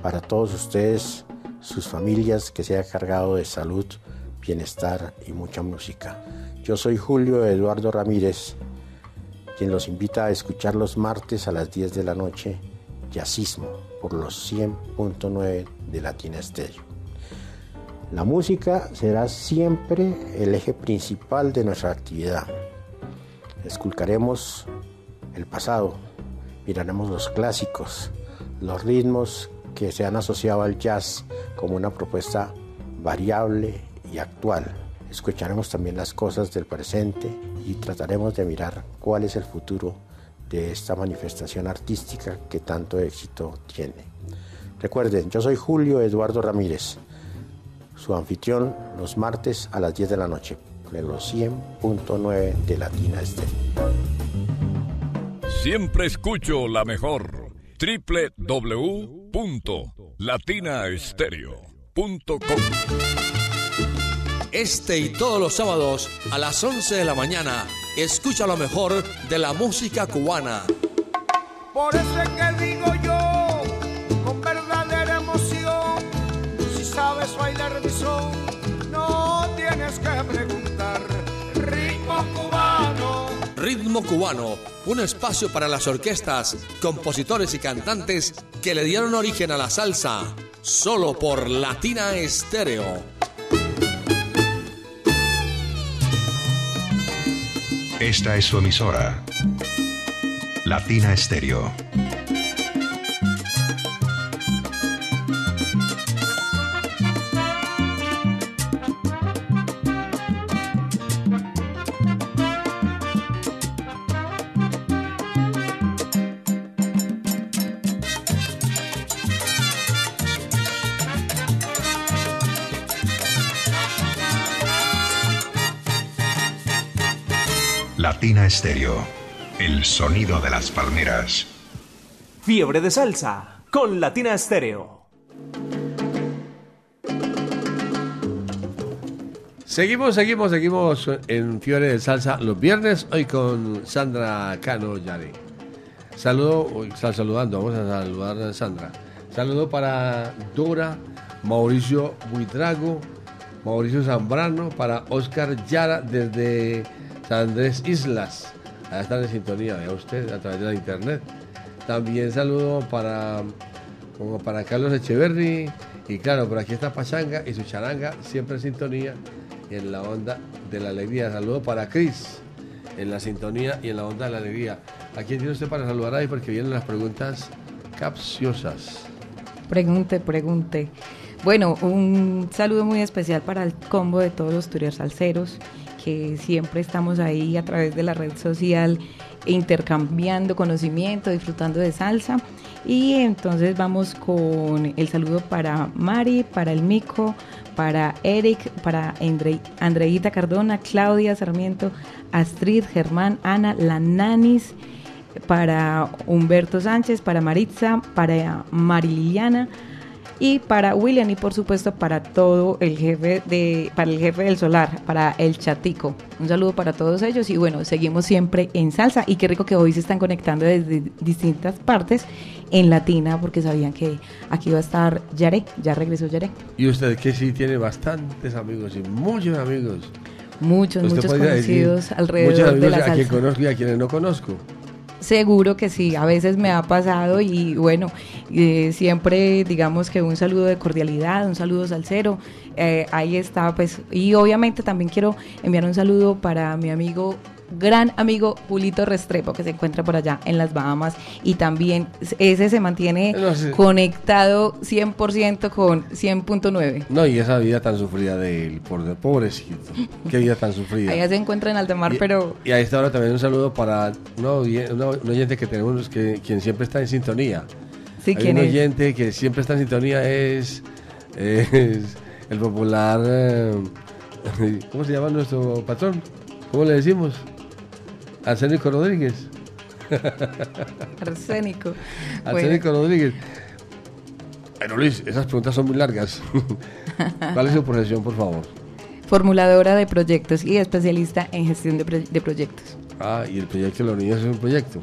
para todos ustedes, sus familias, que sea cargado de salud, bienestar y mucha música. Yo soy Julio Eduardo Ramírez, quien los invita a escuchar los martes a las 10 de la noche, Yacismo, por los 100.9 de Latina Estéreo. La música será siempre el eje principal de nuestra actividad. Esculcaremos el pasado, miraremos los clásicos, los ritmos que se han asociado al jazz como una propuesta variable y actual. Escucharemos también las cosas del presente y trataremos de mirar cuál es el futuro de esta manifestación artística que tanto éxito tiene. Recuerden, yo soy Julio Eduardo Ramírez, su anfitrión los martes a las 10 de la noche, de los 100.9 de Latina Estéreo. Siempre escucho la mejor. www.latinaestereo.com Este y todos los sábados a las 11 de la mañana, escucha lo mejor de la música cubana. Por eso es que digo yo, con verdadera emoción, si sabes bailar mi son, no tienes que preguntar. Ritmo cubano, un espacio para las orquestas, compositores y cantantes que le dieron origen a la salsa, solo por Latina Estéreo. Esta es su emisora. Latina Estéreo. Latina Estéreo. El sonido de las palmeras. Fiebre de salsa con Latina Estéreo. Seguimos, seguimos, seguimos en Fiebre de Salsa los viernes, hoy con Sandra Cano Yare. Saludo, está saludando, vamos a saludar a Sandra. Saludo para Dora, Mauricio Buitrago, Mauricio Zambrano, para Oscar Yara desde Andrés Islas. Allá están en sintonía, vea usted, a través de la internet. También saludo para, como para Carlos Echeverry. Y claro, por aquí está Pachanga y su charanga, siempre en sintonía en la onda de la alegría. Saludo para Cris, en la sintonía y en la onda de la alegría. ¿A quién tiene usted para saludar ahí? Porque vienen las preguntas capciosas. Pregunte, pregunte. Bueno, un saludo muy especial para el combo de todos los turiers salseros, que siempre estamos ahí a través de la red social intercambiando conocimiento, disfrutando de salsa. Y entonces vamos con el saludo para Mari, para el Mico, para Eric, para Andre, Andreita Cardona, Claudia Sarmiento, Astrid, Germán, Ana, la Nanis, para Humberto Sánchez, para Maritza, para Marililiana y para William y por supuesto para todo el jefe de para el jefe del solar, para el Chatico. Un saludo para todos ellos y bueno, seguimos siempre en salsa y qué rico que hoy se están conectando desde distintas partes en Latina porque sabían que aquí va a estar Yare, ya regresó Yare. Y usted que sí tiene bastantes amigos y muchos amigos. Muchos, Usted muchos decir, conocidos alrededor muchos de la a quien salsa. conozco y a quienes no conozco. Seguro que sí, a veces me ha pasado y bueno, eh, siempre digamos que un saludo de cordialidad, un saludo salsero, eh, ahí está pues, y obviamente también quiero enviar un saludo para mi amigo gran amigo Julito Restrepo que se encuentra por allá en las Bahamas y también ese se mantiene No sé. conectado 100% con 100.9. No, y esa vida tan sufrida de él, por pobrecito. Qué vida tan sufrida. Allá se encuentra en alta mar, Y- pero Y a esta hora también un saludo para una, una- un oyente que tenemos, que quien siempre está en sintonía. Sí, Hay ¿quién un es? oyente que siempre está en sintonía, es, es el popular... eh, ¿Cómo se llama nuestro patrón? ¿Cómo le decimos? Arsénico Rodríguez. arsénico. Arsénico Rodríguez. Bueno, Luis, esas preguntas son muy largas. ¿Cuál es su profesión, por favor? formuladora de proyectos y especialista en gestión de, pro- de proyectos. Ah, y el proyecto de los niños es un proyecto.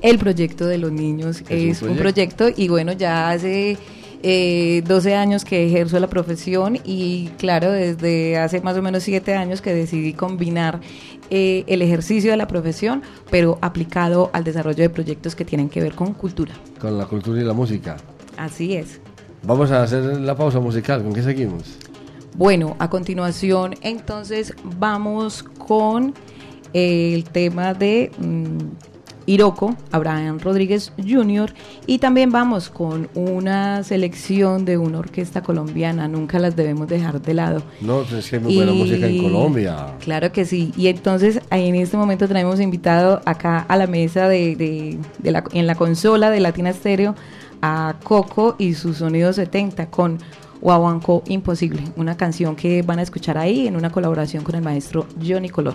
El proyecto de los niños es, un un proyecto y bueno, ya hace eh, 12 años que ejerzo la profesión y claro, desde hace más o menos 7 años que decidí combinar eh, el ejercicio de la profesión, pero aplicado al desarrollo de proyectos que tienen que ver con cultura. Con la cultura y la música. Así es. Vamos a hacer la pausa musical. ¿Con qué seguimos? Bueno, a continuación entonces vamos con el tema de mm, Iroko, Abraham Rodríguez Jr. y también vamos con una selección de una orquesta colombiana, nunca las debemos dejar de lado. No, es que hay muy buena Y- música en Colombia. Claro que sí. Y entonces en este momento tenemos invitado acá a la mesa de, de- de la, en la consola de Latina Stereo a Coco y su sonido 70 con Guaguancó Imposible, una canción que van a escuchar ahí en una colaboración con el maestro Johnny Colón.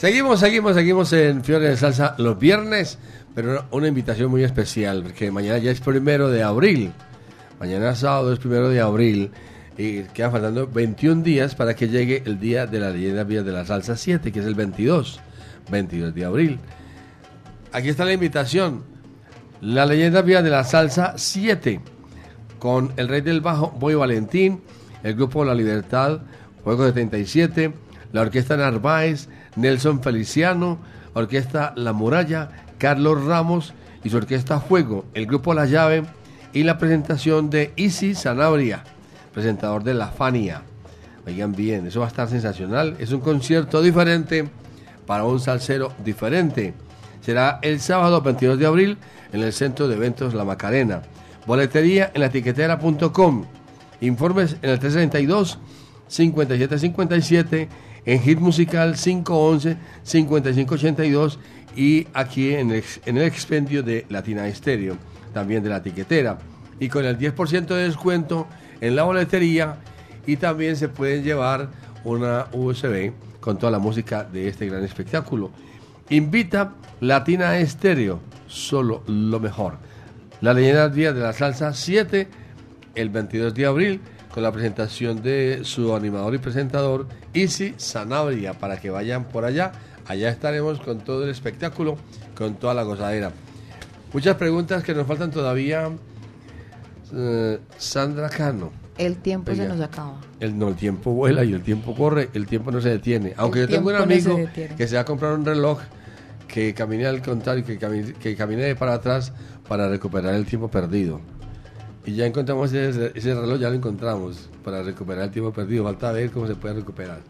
Seguimos, seguimos, seguimos en Fiore de Salsa los viernes, pero una invitación muy especial, porque mañana ya es primero de abril. Mañana sábado es primero de abril Y quedan faltando 21 días para que llegue el día de la leyenda vía de la salsa 7, que es el 22, 22 de abril. Aquí está la invitación. La leyenda vía de la salsa 7, con el rey del bajo, Boy Valentín, el grupo La Libertad, Juego de 37, la orquesta Narváez, Nelson Feliciano, orquesta La Muralla, Carlos Ramos y su orquesta Fuego, el grupo La Llave y la presentación de Isi Sanabria, presentador de La Fania. Oigan bien, eso va a estar sensacional. Es un concierto diferente para un salsero diferente. Será el sábado 22 de abril en el Centro de Eventos La Macarena. Boletería en la etiquetera.com. Informes en el 362 5757 en Hit Musical 511 5582 y aquí en el, en el expendio de Latina Estéreo, también de la etiquetera. Y con el 10% de descuento en la boletería y también se pueden llevar una USB con toda la música de este gran espectáculo. Invita Latina Estéreo, solo lo mejor. La leyenda del día de la salsa 7, el 22 de abril, con la presentación de su animador y presentador, Isi Sanabria, para que vayan por allá. Allá estaremos con todo el espectáculo, con toda la gozadera. Muchas preguntas que nos faltan todavía. Eh, Sandra Cano. El tiempo se nos acaba. El, no, el tiempo vuela y el tiempo corre, el tiempo no se detiene. Aunque El yo tengo un tiempo no se amigo que se va a comprar un reloj que camine al contrario, que camine, que camine para atrás para recuperar el tiempo perdido. Y ya encontramos ese, ese reloj, ya lo encontramos para recuperar el tiempo perdido. Falta ver cómo se puede recuperar.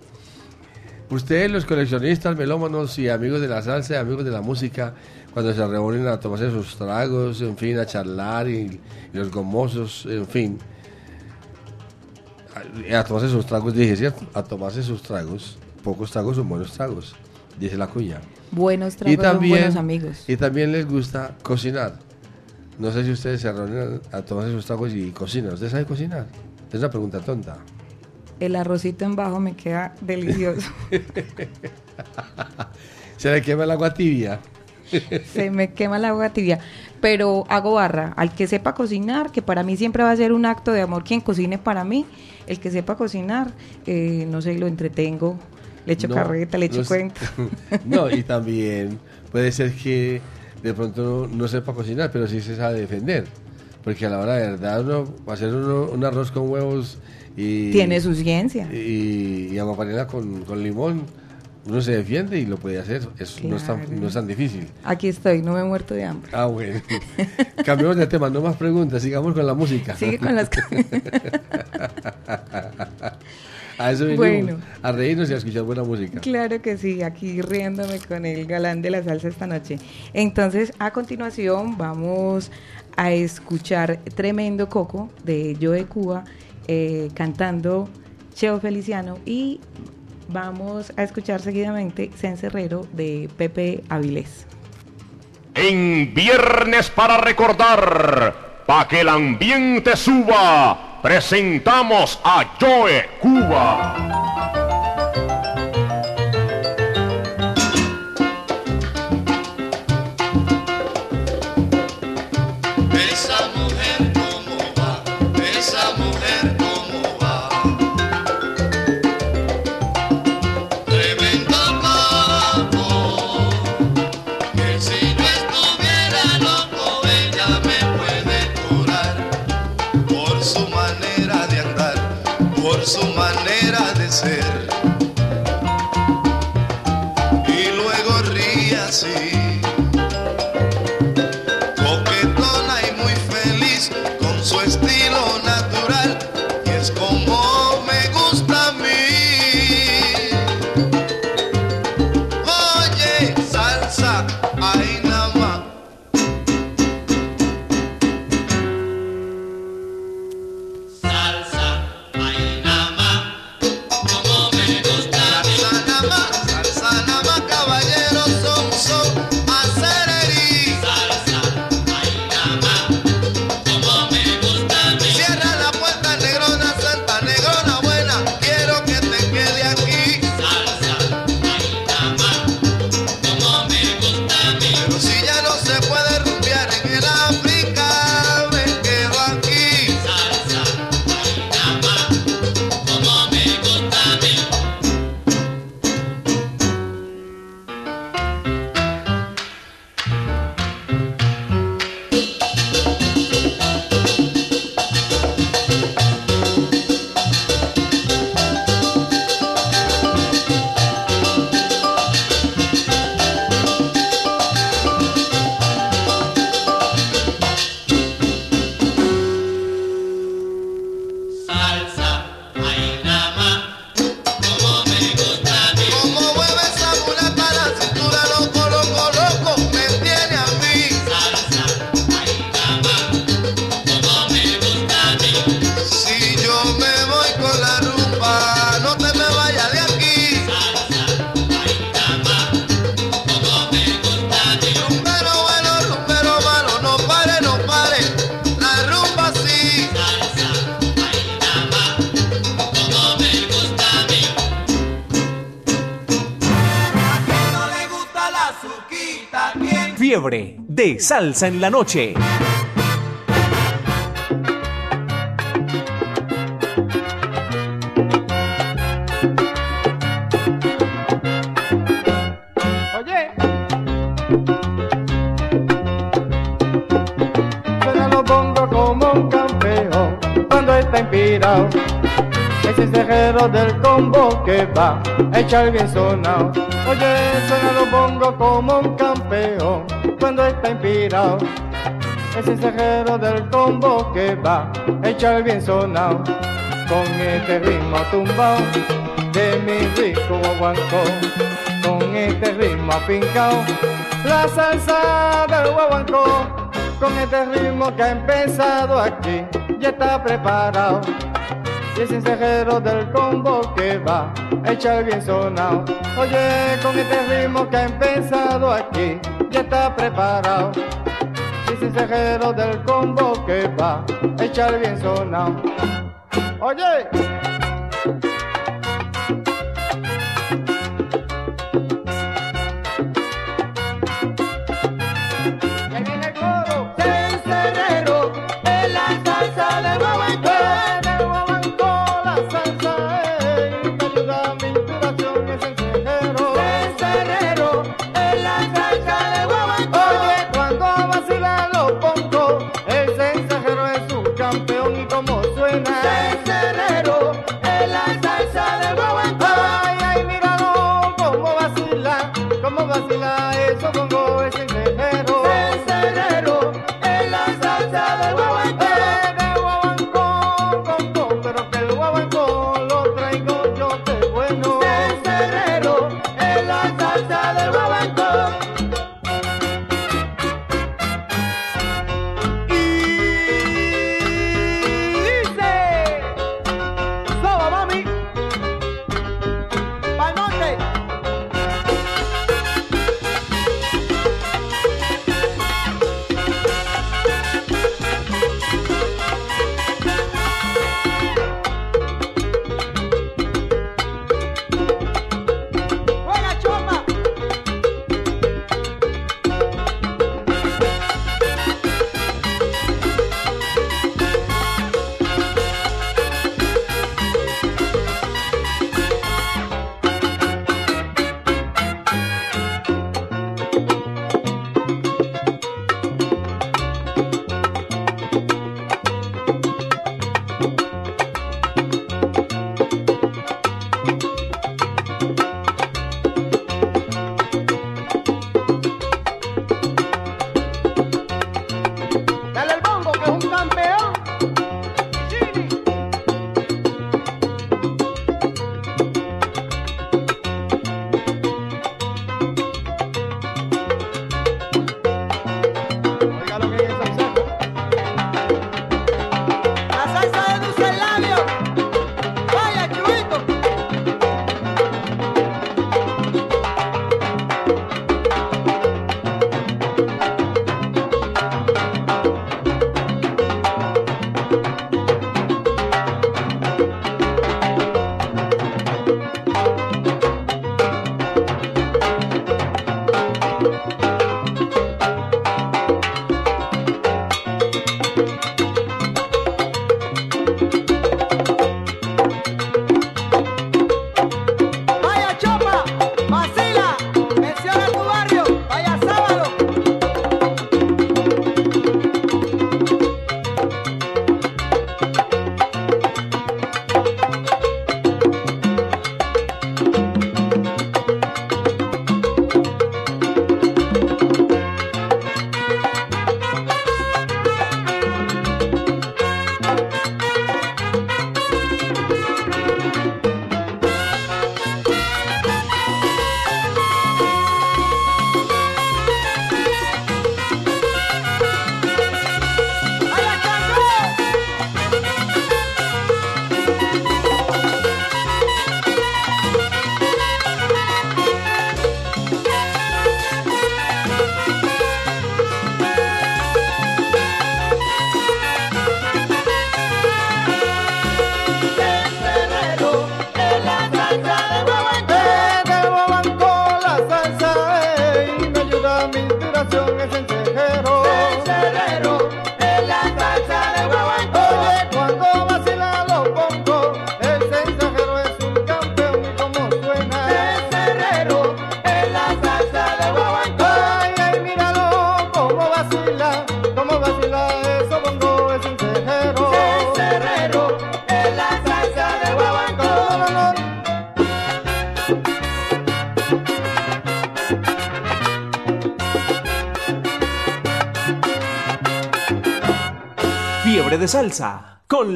Ustedes, los coleccionistas, melómanos y amigos de la salsa y amigos de la música, cuando se reúnen a tomarse sus tragos, en fin, a charlar y, y los gomosos, en fin, a, a tomarse sus tragos, dije, ¿cierto? A tomarse sus tragos. Pocos tragos son buenos tragos, dice la cuña. Buenos tragos son buenos amigos. Y también les gusta cocinar. No sé si ustedes se reúnen a tomarse sus tragos y cocinan. ¿Ustedes saben cocinar? Es una pregunta tonta. El arrocito en bajo me queda delicioso. Se le quema el agua tibia. Se me quema el agua tibia. Pero hago barra. Al que sepa cocinar, que para mí siempre va a ser un acto de amor quien cocine para mí. El que sepa cocinar, eh, no sé, lo entretengo. Le echo No, carreta, le echo no cuento. no, y también puede ser que de pronto no, no sepa cocinar, pero sí se sabe defender. Porque a la hora de verdad, uno, hacer uno- un arroz con huevos y. Tiene su ciencia. Y, y con, con limón, uno se defiende y lo puede hacer. Es, no, es tan, Claro. no es tan difícil. Aquí estoy, no me he muerto de hambre. Ah, bueno. Cambiamos de tema, no más preguntas, sigamos con la música. Sigue con las A eso venimos, Bueno. a reírnos y a escuchar buena música. Claro que sí, aquí riéndome con el galán de la salsa esta noche. Entonces, a continuación vamos a escuchar Tremendo Coco de Joe Cuba eh, cantando Cheo Feliciano y vamos a escuchar seguidamente Cencerrero de Pepe Avilés. En Viernes para recordar, pa' que el ambiente suba, presentamos a Joe Cuba. Salsa en la noche. Oye. Suena los bongos como un campeón cuando está inspirado. Es el cerrero del combo que va a echar bien sonado. Oye, suena los bongos como un campeón cuando está inspirado. El cerrero del combo que va a echar bien sonado. Con este ritmo tumbao de mi rico guaguancó. Con este ritmo afincao, la salsa del guaguancó. Con este ritmo que ha empezado aquí, ya está preparado. Y el cejero del combo que va a echar bien sonado. Oye, con este ritmo que ha empezado aquí, ya está preparado. Y cejero del combo que va a echar bien sonado. Oye.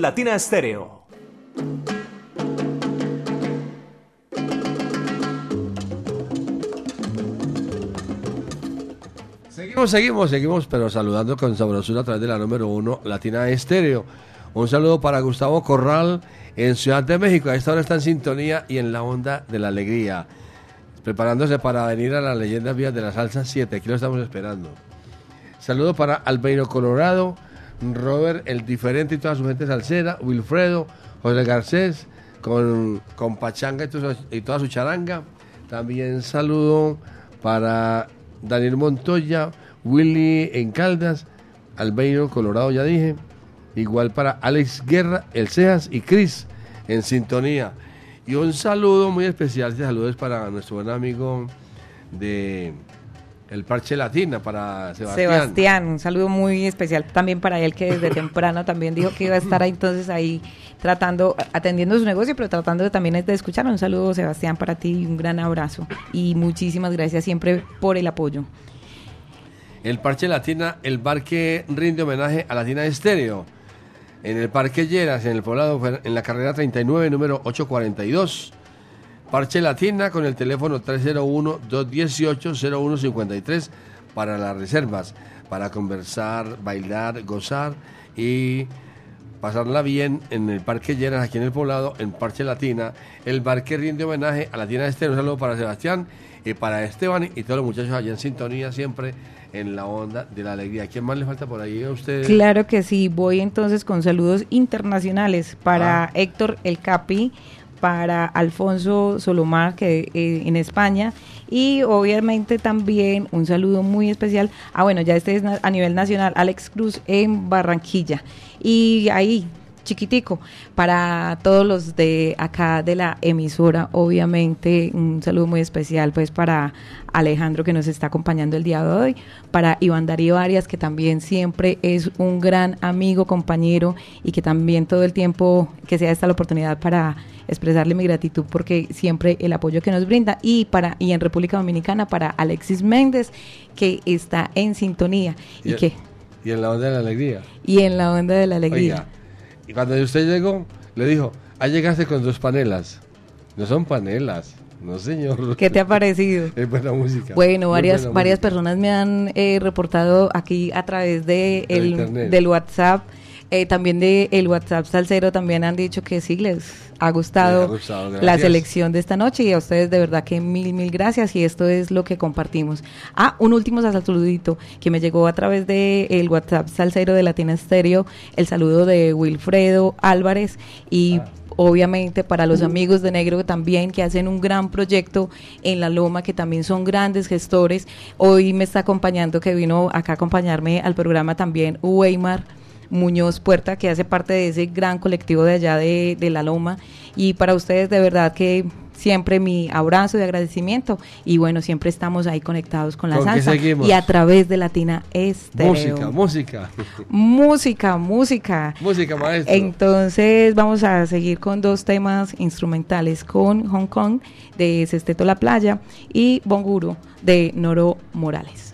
Latina Estéreo. Seguimos, seguimos, seguimos, pero saludando con sabrosura a través de la número uno, Latina Estéreo. Un saludo para Gustavo Corral en Ciudad de México. A esta hora está en sintonía y en la onda de la alegría. Preparándose para venir a las leyendas vías de la salsa 7. Aquí lo estamos esperando. Saludo para Albeiro Colorado, Robert el Diferente y toda su gente salsera, Wilfredo, José Garcés, con, con Pachanga y, toda su- charanga. También saludo para Daniel Montoya, Willy en Caldas, Albeiro Colorado, ya dije. Igual para Alex Guerra, El Cejas y Cris en sintonía. Y un saludo muy especial, este saludo es para nuestro buen amigo de El Parche Latina, para Sebastián. Sebastián, un saludo muy especial también para él que desde temprano también dijo que iba a estar ahí entonces ahí tratando, atendiendo su negocio, pero tratando de también de escuchar. Un saludo Sebastián para ti, y un gran abrazo y muchísimas gracias siempre por el apoyo. El Parche Latina, el bar que rinde homenaje a Latina Estéreo. En el Parque Lleras, en el poblado, en la carrera 39, número 842. Parche Latina con el teléfono 301-218-0153 para las reservas, para conversar, bailar, gozar y pasarla bien en el Parque Lleras, aquí en el poblado, en Parche Latina, el bar que rinde homenaje a Latina Estéreo. Un saludo para Sebastián y para Esteban y todos los muchachos allá en sintonía siempre en la onda de la alegría. ¿Quién más le falta por ahí a ustedes? Claro que sí, voy entonces con saludos internacionales para Ah. Héctor El Capi, para Alfonso Solomar, que eh, en España, y obviamente también un saludo muy especial, ah bueno, ya este es a nivel nacional, Alex Cruz en Barranquilla, y ahí chiquitico. Para todos los de acá de la emisora obviamente un saludo muy especial pues para Alejandro que nos está acompañando el día de hoy para Iván Darío Arias que también siempre es un gran amigo compañero y que también todo el tiempo que sea esta la oportunidad para expresarle mi gratitud porque siempre el apoyo que nos brinda y para y en República Dominicana para Alexis Méndez que está en sintonía. Y, Y- que Y en la onda de la alegría. y en la onda de la alegría. Oiga, y cuando usted llegó, le dijo, ah, llegaste con dos panelas. No son panelas, no señor. ¿Qué te ha parecido? Es buena música. Bueno, varias buena varias música. personas me han eh, reportado aquí a través de el- del WhatsApp, eh, también de el WhatsApp Salcero, también han dicho que sí les ha gustado, Les ha gustado, la selección de esta noche y a ustedes de verdad que mil, mil gracias y esto es lo que compartimos. Ah, un último saludito que me llegó a través de el WhatsApp Salcero de Latina Estéreo, el saludo de Wilfredo Álvarez y Ah. obviamente para los amigos de Negro también que hacen un gran proyecto en La Loma, que también son grandes gestores. Hoy me está acompañando, que vino acá a acompañarme al programa también Weimar Muñoz Puerta, que hace parte de ese gran colectivo de allá de, de La Loma. Y para ustedes de verdad que siempre mi abrazo de agradecimiento y bueno, siempre estamos ahí conectados con la ¿Con salsa y a través de Latina Estéreo. Música, música. Música, música. música, maestro. Entonces vamos a seguir con dos temas instrumentales con Hong Kong de Sesteto La Playa y Bonguro de Noro Morales.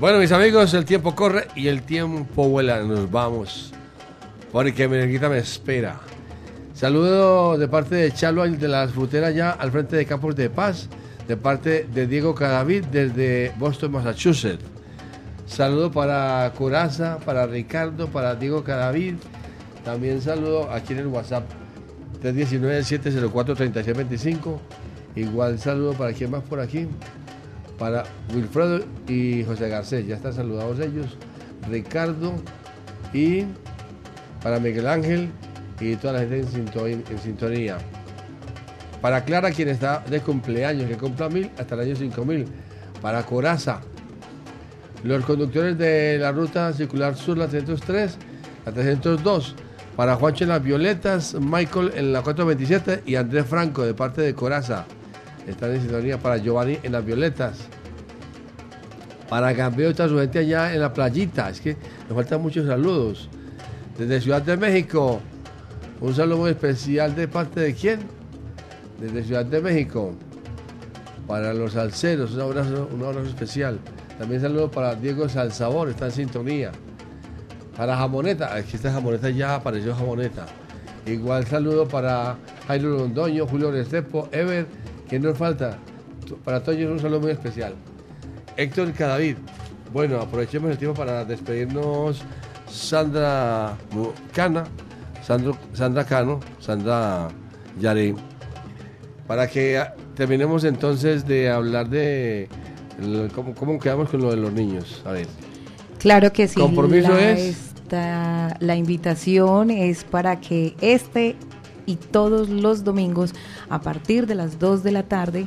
Bueno, mis amigos, el tiempo corre y el tiempo vuela. Nos vamos. Porque Merenguita me espera. Saludo de parte de Chalo de las fruteras ya al frente de Campos de Paz. De parte de Diego Cadavid desde Boston, Massachusetts. Saludo para Coraza, para Ricardo, para Diego Cadavid. También saludo aquí en el WhatsApp 319-704-3625. Igual saludo para quien más por aquí. Para Wilfredo y José Garcés. Ya están saludados ellos. Ricardo y para Miguel Ángel y toda la gente en sintonía. En sintonía. Para Clara, quien está de cumpleaños, que cumpla mil hasta el año 5000. Para Coraza, los conductores de la ruta circular sur, la 303, la 302. Para Juancho en las Violetas, Michael en la 427 y Andrés Franco de parte de Coraza. Están en sintonía para Giovanni en las Violetas. Para Gambeo está su gente allá en la playita. Es que nos faltan muchos saludos. Desde Ciudad de México, un saludo muy especial de parte de quién? Desde Ciudad de México. Para los salseros, un abrazo, un abrazo especial. También saludo para Diego Salsabor, está en sintonía. Para Jamoneta, aquí está Jamoneta, ya apareció Jamoneta. Igual saludo para Jairo Londoño, Julio Restrepo, Ever, que nos falta. Para todos ellos un saludo muy especial. Héctor Cadavid. Bueno, aprovechemos el tiempo para despedirnos. Sandra Cana, Sandro- Sandra Cano, Sandra Yare. Para que ah, terminemos entonces de hablar de El- ¿Cómo, ¿Cómo quedamos con lo de los niños? A ver. Claro que sí. Compromiso la, es- esta- la invitación es para que este y todos los domingos, a partir de las 2 de la tarde,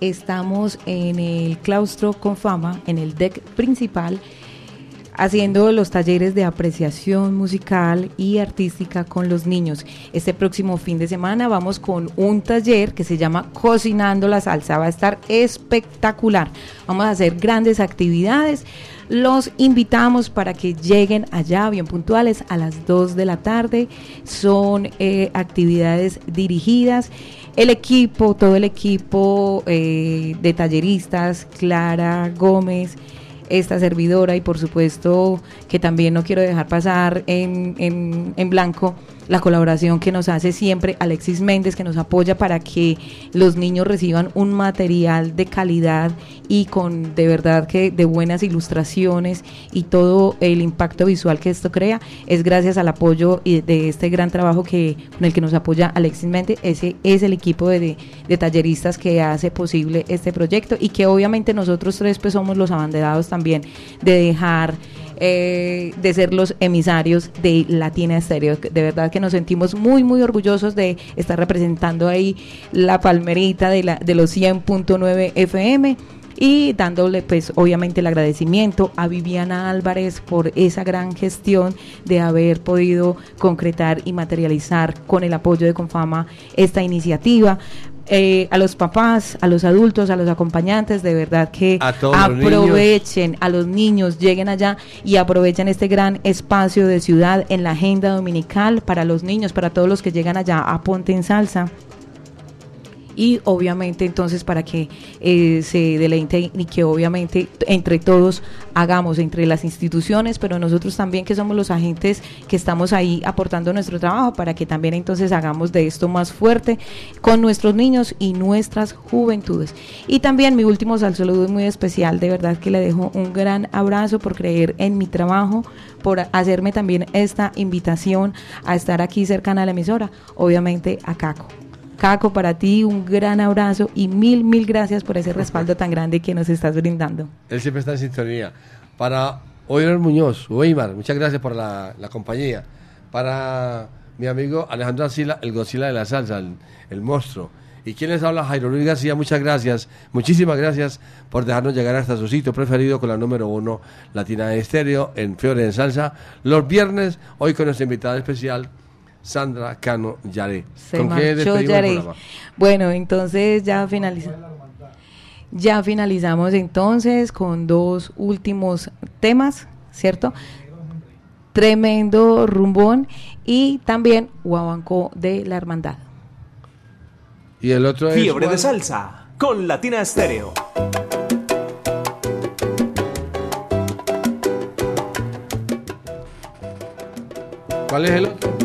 estamos en el claustro con fama, en el deck principal, haciendo los talleres de apreciación musical y artística con los niños. Este próximo fin de semana vamos con un taller que se llama Cocinando la Salsa. Va a estar espectacular. Vamos a hacer grandes actividades. Los invitamos para que lleguen allá bien puntuales a las 2 de la tarde. Son eh, actividades dirigidas. El equipo, todo el equipo eh, de talleristas, Clara Gómez, esta servidora y por supuesto que también no quiero dejar pasar en, en- en blanco la colaboración que nos hace siempre Alexis Méndez, que nos apoya para que los niños reciban un material de calidad y con de verdad que de buenas ilustraciones y todo el impacto visual que esto crea es gracias al apoyo y de este gran trabajo que con el que nos apoya Alexis Méndez. Ese es el equipo de, de- talleristas que hace posible este proyecto y que obviamente nosotros tres pues somos los abanderados también de dejar eh, de ser los emisarios de Latina Estéreo. De verdad que nos sentimos muy, muy orgullosos de estar representando ahí la palmerita de, la, de los 100.9 FM y dándole pues obviamente el agradecimiento a Viviana Álvarez por esa gran gestión de haber podido concretar y materializar con el apoyo de Confama esta iniciativa. Eh, a los papás, a los adultos, a los acompañantes, de verdad que A los aprovechen a los niños, lleguen allá y aprovechen este gran espacio de ciudad en la agenda dominical para los niños, para todos los que llegan allá a Ponte en Salsa. Y obviamente entonces para que eh, se deleite y que obviamente entre todos hagamos, entre las instituciones, pero nosotros también que somos los agentes que estamos ahí aportando nuestro trabajo para que también entonces hagamos de esto más fuerte con nuestros niños y nuestras juventudes. Y también mi último sal saludo muy especial, de verdad que le dejo un gran abrazo por creer en mi trabajo, por hacerme también esta invitación a estar aquí cercana a la emisora, obviamente a Caco. Caco, para ti un gran abrazo y mil, mil gracias por ese respaldo tan grande que nos estás brindando. Él siempre está en sintonía. Para Oiler Muñoz, Weimar, muchas gracias por la, la compañía. Para mi amigo Alejandro Asila, el Godzilla de la salsa, el, el monstruo. Y quien les habla, Jairo Luis García, muchas gracias, muchísimas gracias por dejarnos llegar hasta su sitio preferido con la número uno Latina de Estéreo en Fiore en Salsa. Los viernes, hoy con nuestra invitada especial, Sandra Cano Yaré. Se ¿Con qué el programa? Bueno, entonces ya finalizamos. Ya finalizamos entonces con dos últimos temas, ¿cierto? Tremendo rumbón y también Guabanco de la Hermandad. Y el otro es... Fiebre de salsa con Latina Estéreo. ¿Cuál es el otro?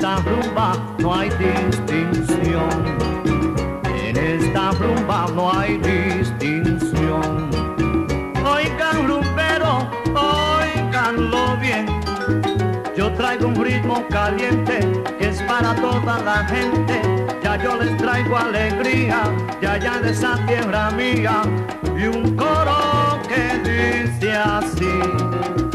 En esta rumba no hay distinción. En esta rumba no hay distinción. Oigan rumbero, oiganlo bien. Yo traigo un ritmo caliente que es para toda la gente. Ya yo les traigo alegría, ya ya de esa tierra mía. Y un coro que dice así.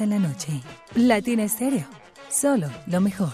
en la noche. Latina Estéreo, solo lo mejor.